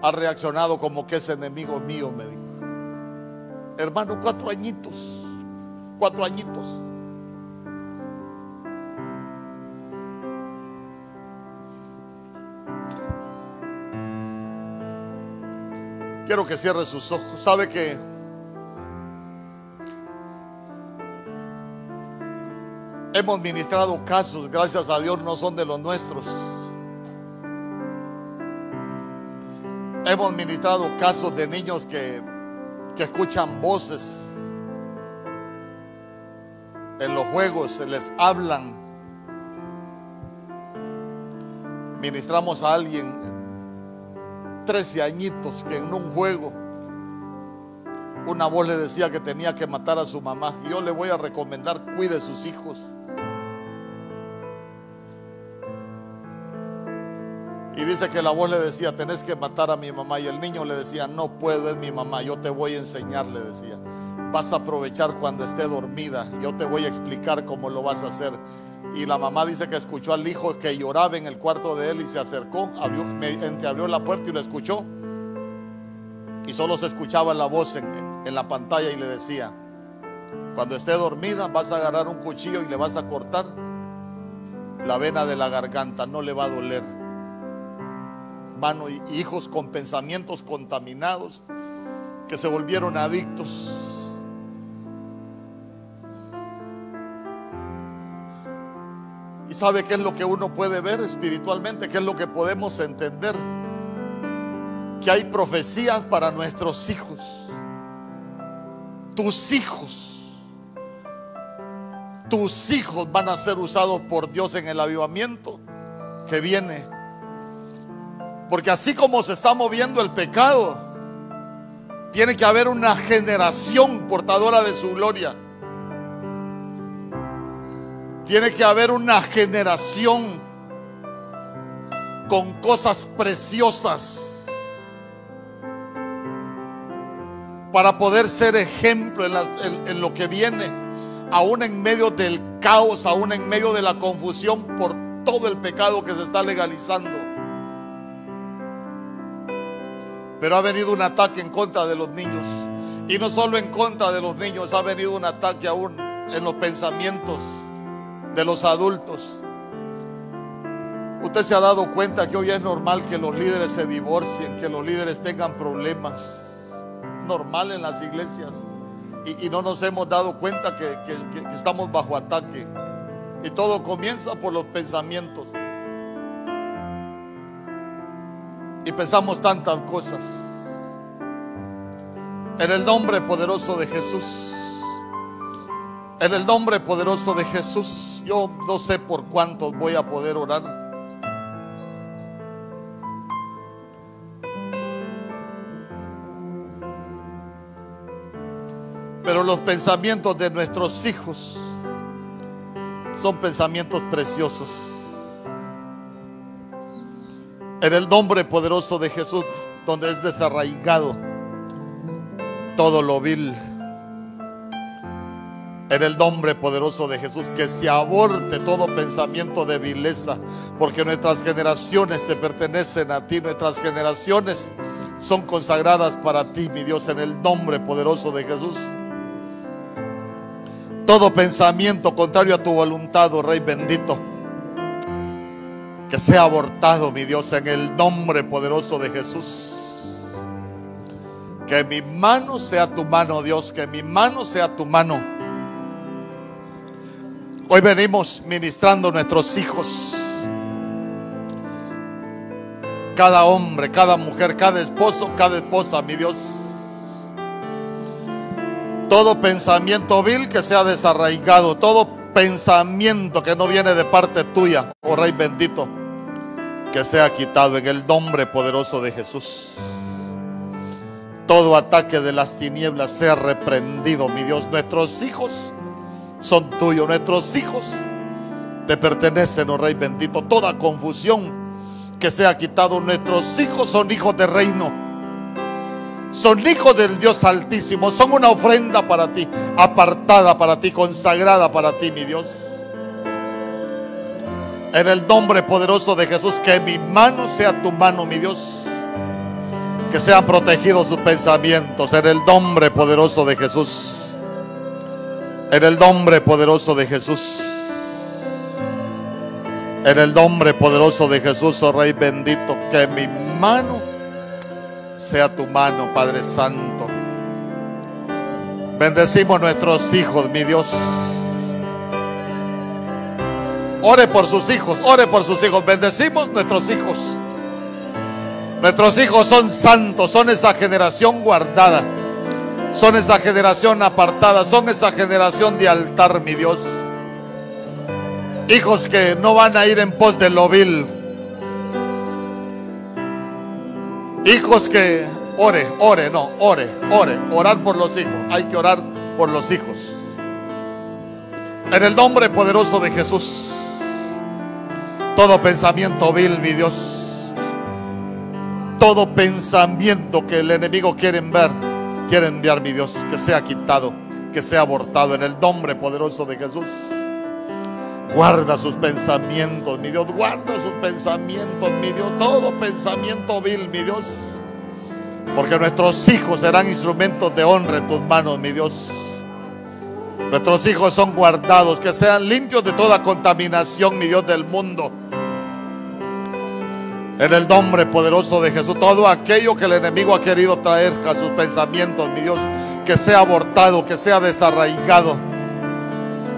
ha reaccionado como que es enemigo mío, me dijo. Hermano, cuatro añitos, cuatro añitos. Quiero que cierre sus ojos. ¿Sabe que Hemos ministrado casos, gracias a Dios, no son de los nuestros. Hemos ministrado casos de niños que, que escuchan voces en los juegos, se les hablan. Ministramos a alguien, 13 añitos, que en un juego una voz le decía que tenía que matar a su mamá. Yo le voy a recomendar, cuide sus hijos. Dice que la voz le decía, tenés que matar a mi mamá. Y el niño le decía, no puedo, es mi mamá, yo te voy a enseñar, le decía. Vas a aprovechar cuando esté dormida, yo te voy a explicar cómo lo vas a hacer. Y la mamá dice que escuchó al hijo que lloraba en el cuarto de él y se acercó, abrió, entreabrió la puerta y lo escuchó. Y solo se escuchaba la voz en, en la pantalla y le decía, cuando esté dormida vas a agarrar un cuchillo y le vas a cortar la vena de la garganta, no le va a doler. Mano, hijos con pensamientos contaminados que se volvieron adictos. ¿Y sabe qué es lo que uno puede ver espiritualmente? ¿Qué es lo que podemos entender? Que hay profecías para nuestros hijos. Tus hijos tus hijos van a ser usados por Dios en el avivamiento que viene. Porque así como se está moviendo el pecado, tiene que haber una generación portadora de su gloria. Tiene que haber una generación con cosas preciosas para poder ser ejemplo en, lo que viene aún en medio del caos, aún en medio de la confusión por todo el pecado que se está legalizando. Pero ha venido un ataque en contra de los niños. Y no solo en contra de los niños, ha venido un ataque aún en los pensamientos de los adultos. Usted se ha dado cuenta que hoy es normal que los líderes se divorcien, que los líderes tengan problemas. Normal en las iglesias y, no nos hemos dado cuenta que, estamos bajo ataque. Y todo comienza por los pensamientos. Y pensamos tantas cosas. En el nombre poderoso de Jesús. En el nombre poderoso de Jesús. Yo no sé por cuántos voy a poder orar. Pero los pensamientos de nuestros hijos son pensamientos preciosos. En el nombre poderoso de Jesús, donde es desarraigado todo lo vil. En el nombre poderoso de Jesús, que se aborte todo pensamiento de vileza, porque nuestras generaciones te pertenecen a ti, nuestras generaciones son consagradas para ti, mi Dios, en el nombre poderoso de Jesús. Todo pensamiento contrario a tu voluntad, oh Rey bendito, que sea abortado, mi Dios, en el nombre poderoso de Jesús. Que mi mano sea tu mano, Dios, que mi mano sea tu mano. Hoy venimos ministrando a nuestros hijos. Cada hombre, cada mujer, cada esposo, cada esposa, mi Dios todo pensamiento vil que sea desarraigado, todo pensamiento que no viene de parte tuya, oh Rey bendito, que sea quitado en el nombre poderoso de Jesús. Todo ataque de las tinieblas sea reprendido, mi Dios. Nuestros hijos son tuyos, nuestros hijos te pertenecen, oh Rey bendito. Toda confusión que sea quitado, nuestros hijos son hijos de reino son hijos del Dios Altísimo, son una ofrenda para ti, apartada para ti, consagrada para ti, mi Dios. En el nombre poderoso de Jesús, que mi mano sea tu mano, mi Dios. Que sean protegidos sus pensamientos. En el nombre poderoso de Jesús. En el nombre poderoso de Jesús. En el nombre poderoso de Jesús, oh Rey bendito, que mi mano sea tu mano, Padre Santo. Bendecimos nuestros hijos, mi Dios. Ore por sus hijos, ore por sus hijos. Bendecimos nuestros hijos. Nuestros hijos son santos, son esa generación guardada. Son esa generación apartada, son esa generación de altar, mi Dios. Hijos que no van a ir en pos de lo vil, Hijos que ore, ore, no, ore, ore, orar por los hijos. Hay que orar por los hijos. En el nombre poderoso de Jesús. Todo pensamiento vil, mi Dios. todo pensamiento que el enemigo quiere ver, quiere enviar, mi Dios, que sea quitado, que sea abortado en el nombre poderoso de Jesús. Guarda sus pensamientos, mi Dios, guarda sus pensamientos, mi Dios, todo pensamiento vil, mi Dios. Porque nuestros hijos serán instrumentos de honra en tus manos, mi Dios. Nuestros hijos son guardados, que sean limpios de toda contaminación, mi Dios del mundo. En el nombre poderoso de Jesús, todo aquello que el enemigo ha querido traer a sus pensamientos, mi Dios, que sea abortado, que sea desarraigado.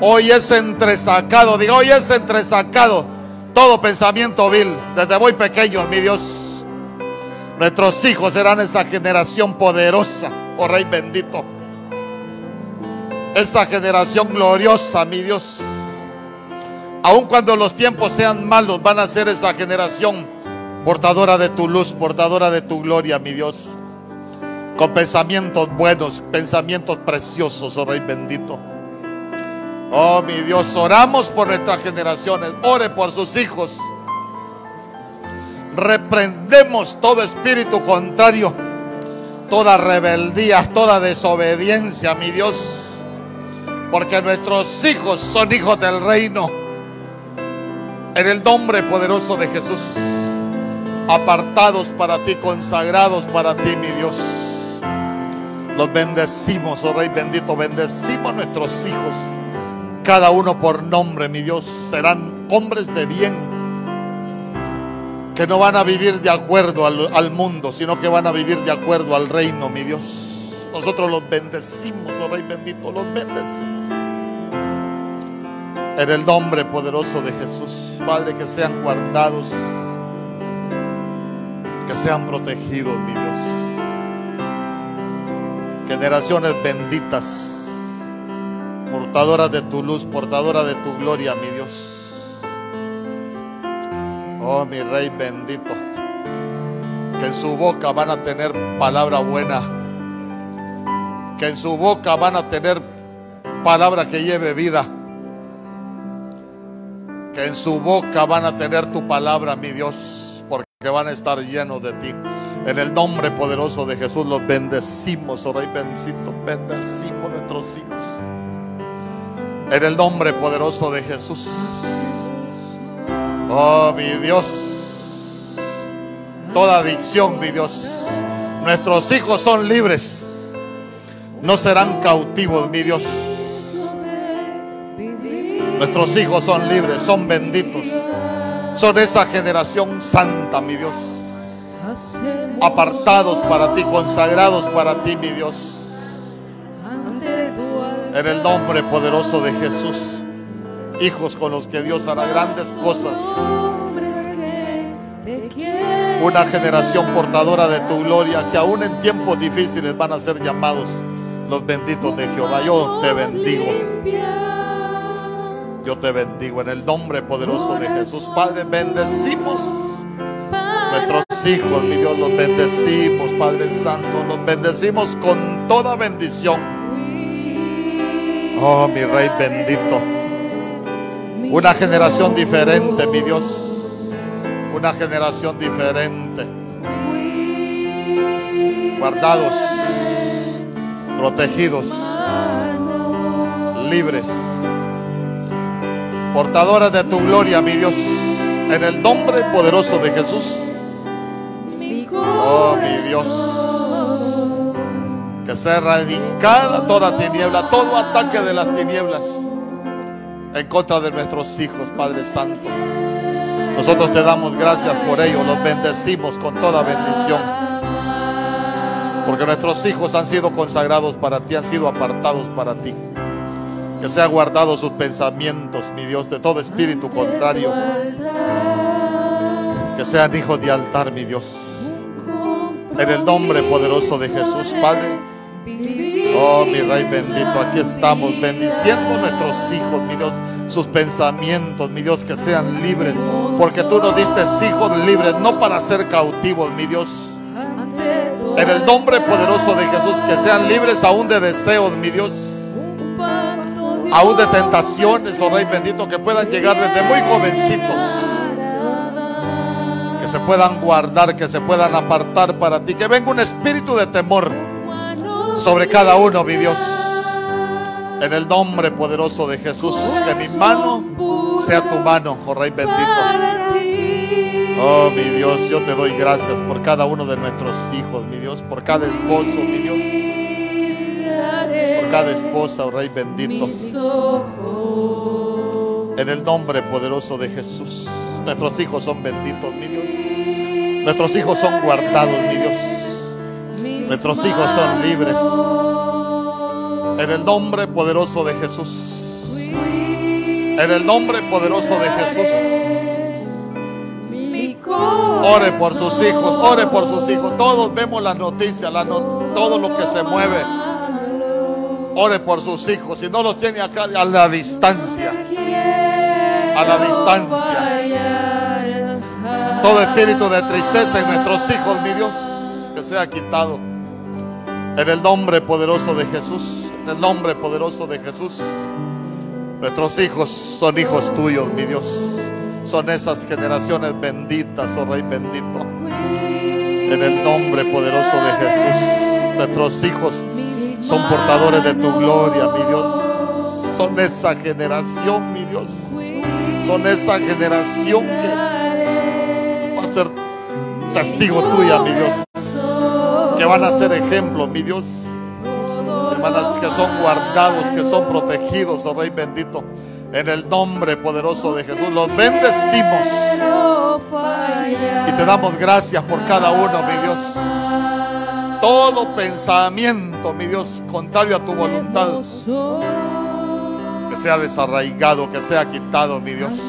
Hoy es entresacado, digo, hoy es entresacado todo pensamiento vil, desde muy pequeños, mi Dios. Nuestros hijos serán esa generación poderosa, oh Rey bendito. Esa generación gloriosa, mi Dios. Aun cuando los tiempos sean malos, van a ser esa generación portadora de tu luz, portadora de tu gloria, mi Dios. Con pensamientos buenos, pensamientos preciosos, oh Rey bendito. Oh, mi Dios, oramos por nuestras generaciones. Ore por sus hijos. Reprendemos todo espíritu contrario, toda rebeldía, toda desobediencia, mi Dios. Porque nuestros hijos son hijos del reino. En el nombre poderoso de Jesús. Apartados para ti, consagrados para ti, mi Dios. Los bendecimos, oh Rey bendito. Bendecimos a nuestros hijos cada uno por nombre, mi Dios, serán hombres de bien, que no van a vivir de acuerdo al, mundo, sino que van a vivir de acuerdo al reino, mi Dios. Nosotros los bendecimos, oh Rey bendito, los bendecimos. En el nombre poderoso de Jesús, Padre, que sean guardados, que sean protegidos, mi Dios. Generaciones benditas portadora de tu luz, portadora de tu gloria, mi Dios. Oh, mi Rey bendito, que en su boca van a tener palabra buena, que en su boca van a tener palabra que lleve vida, que en su boca van a tener tu palabra, mi Dios, porque van a estar llenos de ti. En el nombre poderoso de Jesús los bendecimos, oh Rey bendito, bendecimos nuestros hijos. En el nombre poderoso de Jesús. Oh, mi Dios. Toda adicción, mi Dios. Nuestros hijos son libres. No serán cautivos, mi Dios. Nuestros hijos son libres, son benditos. Son esa generación santa, mi Dios. Apartados para ti, consagrados para ti, mi Dios. En el nombre poderoso de Jesús. Hijos con los que Dios hará grandes cosas. Una generación portadora de tu gloria que aún en tiempos difíciles van a ser llamados los benditos de Jehová. Yo te bendigo. Yo te bendigo en el nombre poderoso de Jesús. Padre, bendecimos nuestros hijos, mi Dios, los bendecimos, Padre Santo, los bendecimos con toda bendición. Oh, mi Rey bendito. Una generación diferente, mi Dios. Una generación diferente. Guardados, protegidos, libres. Portadores de tu gloria, mi Dios. En el nombre poderoso de Jesús. Oh, mi Dios que sea erradicada toda tiniebla, todo ataque de las tinieblas en contra de nuestros hijos, Padre Santo. Nosotros te damos gracias por ello, los bendecimos con toda bendición. Porque nuestros hijos han sido consagrados para ti, han sido apartados para ti. Que sea guardado sus pensamientos, mi Dios, de todo espíritu contrario. Que sean hijos de altar, mi Dios. En el nombre poderoso de Jesús, Padre. Oh, mi Rey bendito, aquí estamos bendiciendo nuestros hijos, mi Dios, sus pensamientos, mi Dios, que sean libres, porque tú nos diste hijos libres, no para ser cautivos, mi Dios. En el nombre poderoso de Jesús, que sean libres aún de deseos, mi Dios. Aún de tentaciones, oh Rey bendito, que puedan llegar desde muy jovencitos que se puedan guardar, que se puedan apartar para ti. Que venga un espíritu de temor sobre cada uno, mi Dios. En el nombre poderoso de Jesús, que mi mano sea tu mano, oh Rey bendito. Oh, mi Dios, yo te doy gracias por cada uno de nuestros hijos, mi Dios, por cada esposo, mi Dios. Por cada esposa, oh Rey bendito. En el nombre poderoso de Jesús. Nuestros hijos son benditos, mi Dios. Nuestros hijos son guardados, mi Dios. Nuestros hijos son libres. En el nombre poderoso de Jesús. En el nombre poderoso de Jesús. Ore por sus hijos, ore por sus hijos. Todos vemos las noticias, todo lo que se mueve. Ore por sus hijos. Si no los tiene acá, a la distancia. A la distancia. Todo espíritu de tristeza en nuestros hijos, mi Dios, que sea quitado. En el nombre poderoso de Jesús. En el nombre poderoso de Jesús. Nuestros hijos son hijos tuyos, mi Dios. Son esas generaciones benditas, oh Rey bendito. En el nombre poderoso de Jesús. Nuestros hijos son portadores de tu gloria, mi Dios. Son esa generación, mi Dios. Son esa generación que va a ser testigo tuya, mi Dios. Que van a ser ejemplo, mi Dios. Que, van a, que son guardados, que son protegidos, oh Rey bendito. En el nombre poderoso de Jesús los bendecimos. Y te damos gracias por cada uno, mi Dios todo pensamiento, mi Dios, contrario a tu voluntad, que sea desarraigado, que sea quitado, mi Dios.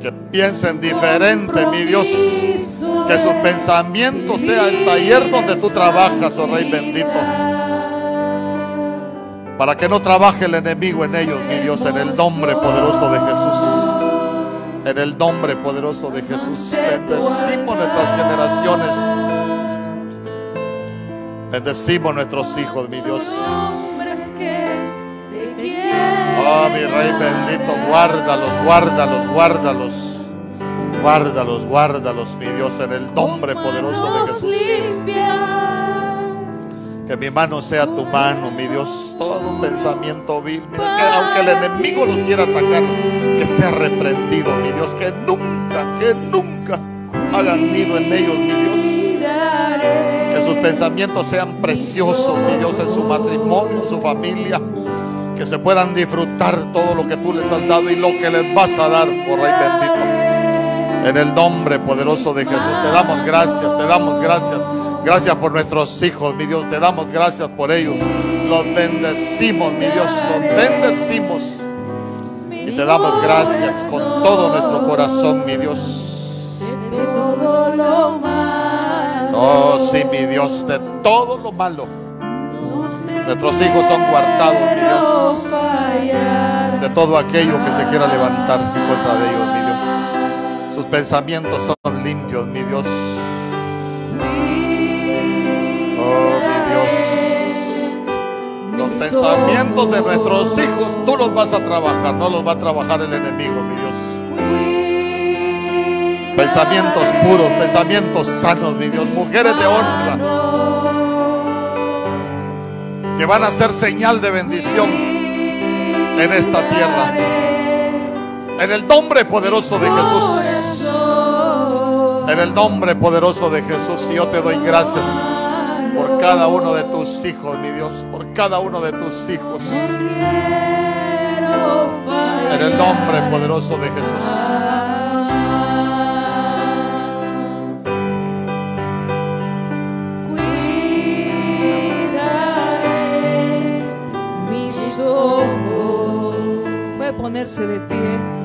Que piensen diferente, mi Dios. Que sus pensamientos sea el taller donde tú trabajas, oh Rey bendito. Para que no trabaje el enemigo en ellos, mi Dios, en el nombre poderoso de Jesús. En el nombre poderoso de Jesús, bendecimos nuestras generaciones. Bendecimos nuestros hijos, mi Dios. Oh, mi Rey bendito, guárdalos, guárdalos, guárdalos. Guárdalos, guárdalos, mi Dios, en el nombre poderoso de Jesús. Que mi mano sea tu mano, mi Dios. Todo pensamiento vil. Mira que aunque el enemigo los quiera atacar, que sea reprendido, mi Dios. Que nunca, que nunca hagan nido en ellos, mi Dios. Que sus pensamientos sean preciosos, mi Dios, en su matrimonio, en su familia. Que se puedan disfrutar todo lo que tú les has dado y lo que les vas a dar, por Rey bendito. En el nombre poderoso de Jesús, te damos gracias, te damos gracias. Gracias por nuestros hijos, mi Dios. Te damos gracias por ellos. Los bendecimos, mi Dios. Los bendecimos. Y te damos gracias con todo nuestro corazón, mi Dios. Oh, sí, mi Dios, de todo lo malo. Nuestros hijos son guardados, mi Dios. De todo aquello que se quiera levantar en contra de ellos, mi Dios. Sus pensamientos son limpios, mi Dios. pensamientos de nuestros hijos, tú los vas a trabajar, no los va a trabajar el enemigo, mi Dios. Pensamientos puros, pensamientos sanos, mi Dios. Mujeres de honra. Que van a ser señal de bendición en esta tierra. En el nombre poderoso de Jesús. En el nombre poderoso de Jesús. Yo te doy gracias por cada uno de tus hijos, mi Dios, por cada uno de tus hijos. En el nombre poderoso de Jesús. Ponerse de pie.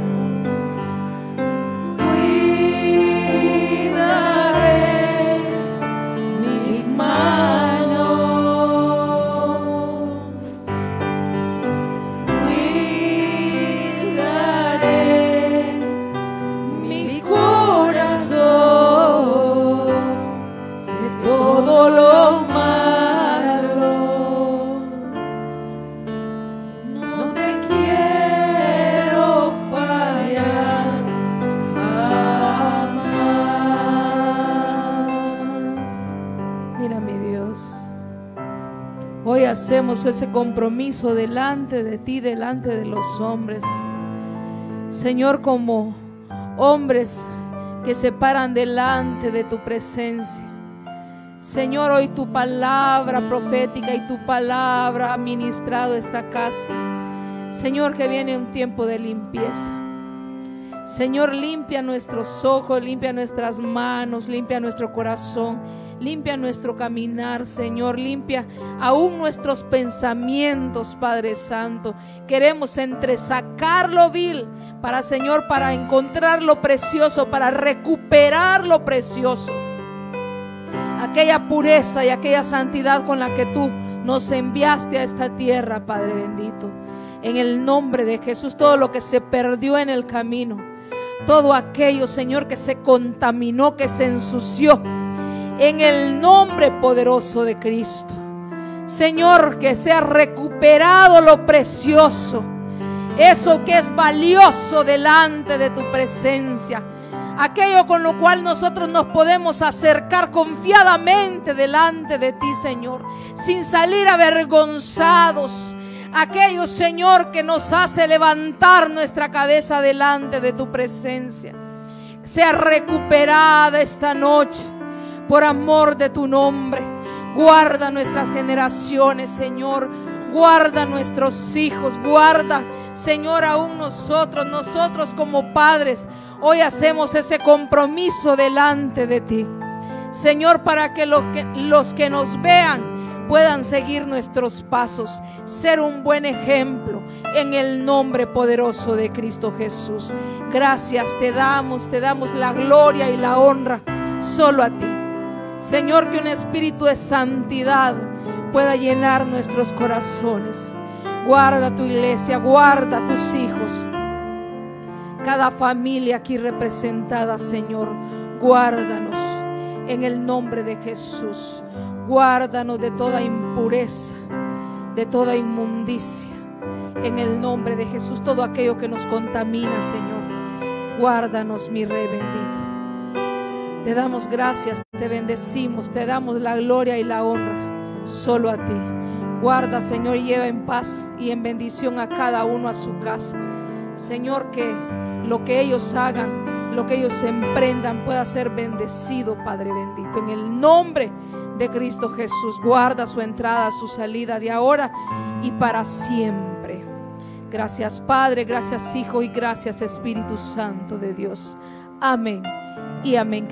Hacemos ese compromiso delante de ti, delante de los hombres. Señor, como hombres que se paran delante de tu presencia. Señor, hoy tu palabra profética y tu palabra ha ministrado esta casa. Señor, que viene un tiempo de limpieza. Señor, limpia nuestros ojos, limpia nuestras manos, limpia nuestro corazón, limpia nuestro caminar, Señor, limpia aún nuestros pensamientos, Padre Santo. Queremos entresacar lo vil para, Señor, para encontrar lo precioso, para recuperar lo precioso. Aquella pureza y aquella santidad con la que tú nos enviaste a esta tierra, Padre bendito. En el nombre de Jesús, todo lo que se perdió en el camino todo aquello, Señor, que se contaminó, que se ensució, en el nombre poderoso de Cristo. Señor, que sea recuperado lo precioso, eso que es valioso delante de tu presencia, aquello con lo cual nosotros nos podemos acercar confiadamente delante de ti, Señor, sin salir avergonzados aquello, Señor, que nos hace levantar nuestra cabeza delante de tu presencia. Sea recuperada esta noche por amor de tu nombre. Guarda nuestras generaciones, Señor. Guarda nuestros hijos. Guarda, Señor, aún nosotros, nosotros como padres. Hoy hacemos ese compromiso delante de ti. Señor, para que los que, los que nos vean puedan seguir nuestros pasos, ser un buen ejemplo en el nombre poderoso de Cristo Jesús. Gracias te damos, te damos la gloria y la honra solo a ti. Señor, que un espíritu de santidad pueda llenar nuestros corazones. Guarda tu iglesia, guarda tus hijos. Cada familia aquí representada, Señor, guárdanos en el nombre de Jesús. Guárdanos de toda impureza, de toda inmundicia. En el nombre de Jesús, todo aquello que nos contamina, Señor. Guárdanos, mi Rey bendito. Te damos gracias, te bendecimos, te damos la gloria y la honra solo a ti. Guarda, Señor, y lleva en paz y en bendición a cada uno a su casa. Señor, que lo que ellos hagan, lo que ellos emprendan pueda ser bendecido, Padre bendito. En el nombre de Cristo Jesús. Guarda su entrada, su salida de ahora y para siempre. Gracias Padre, gracias Hijo y gracias Espíritu Santo de Dios. Amén y amén.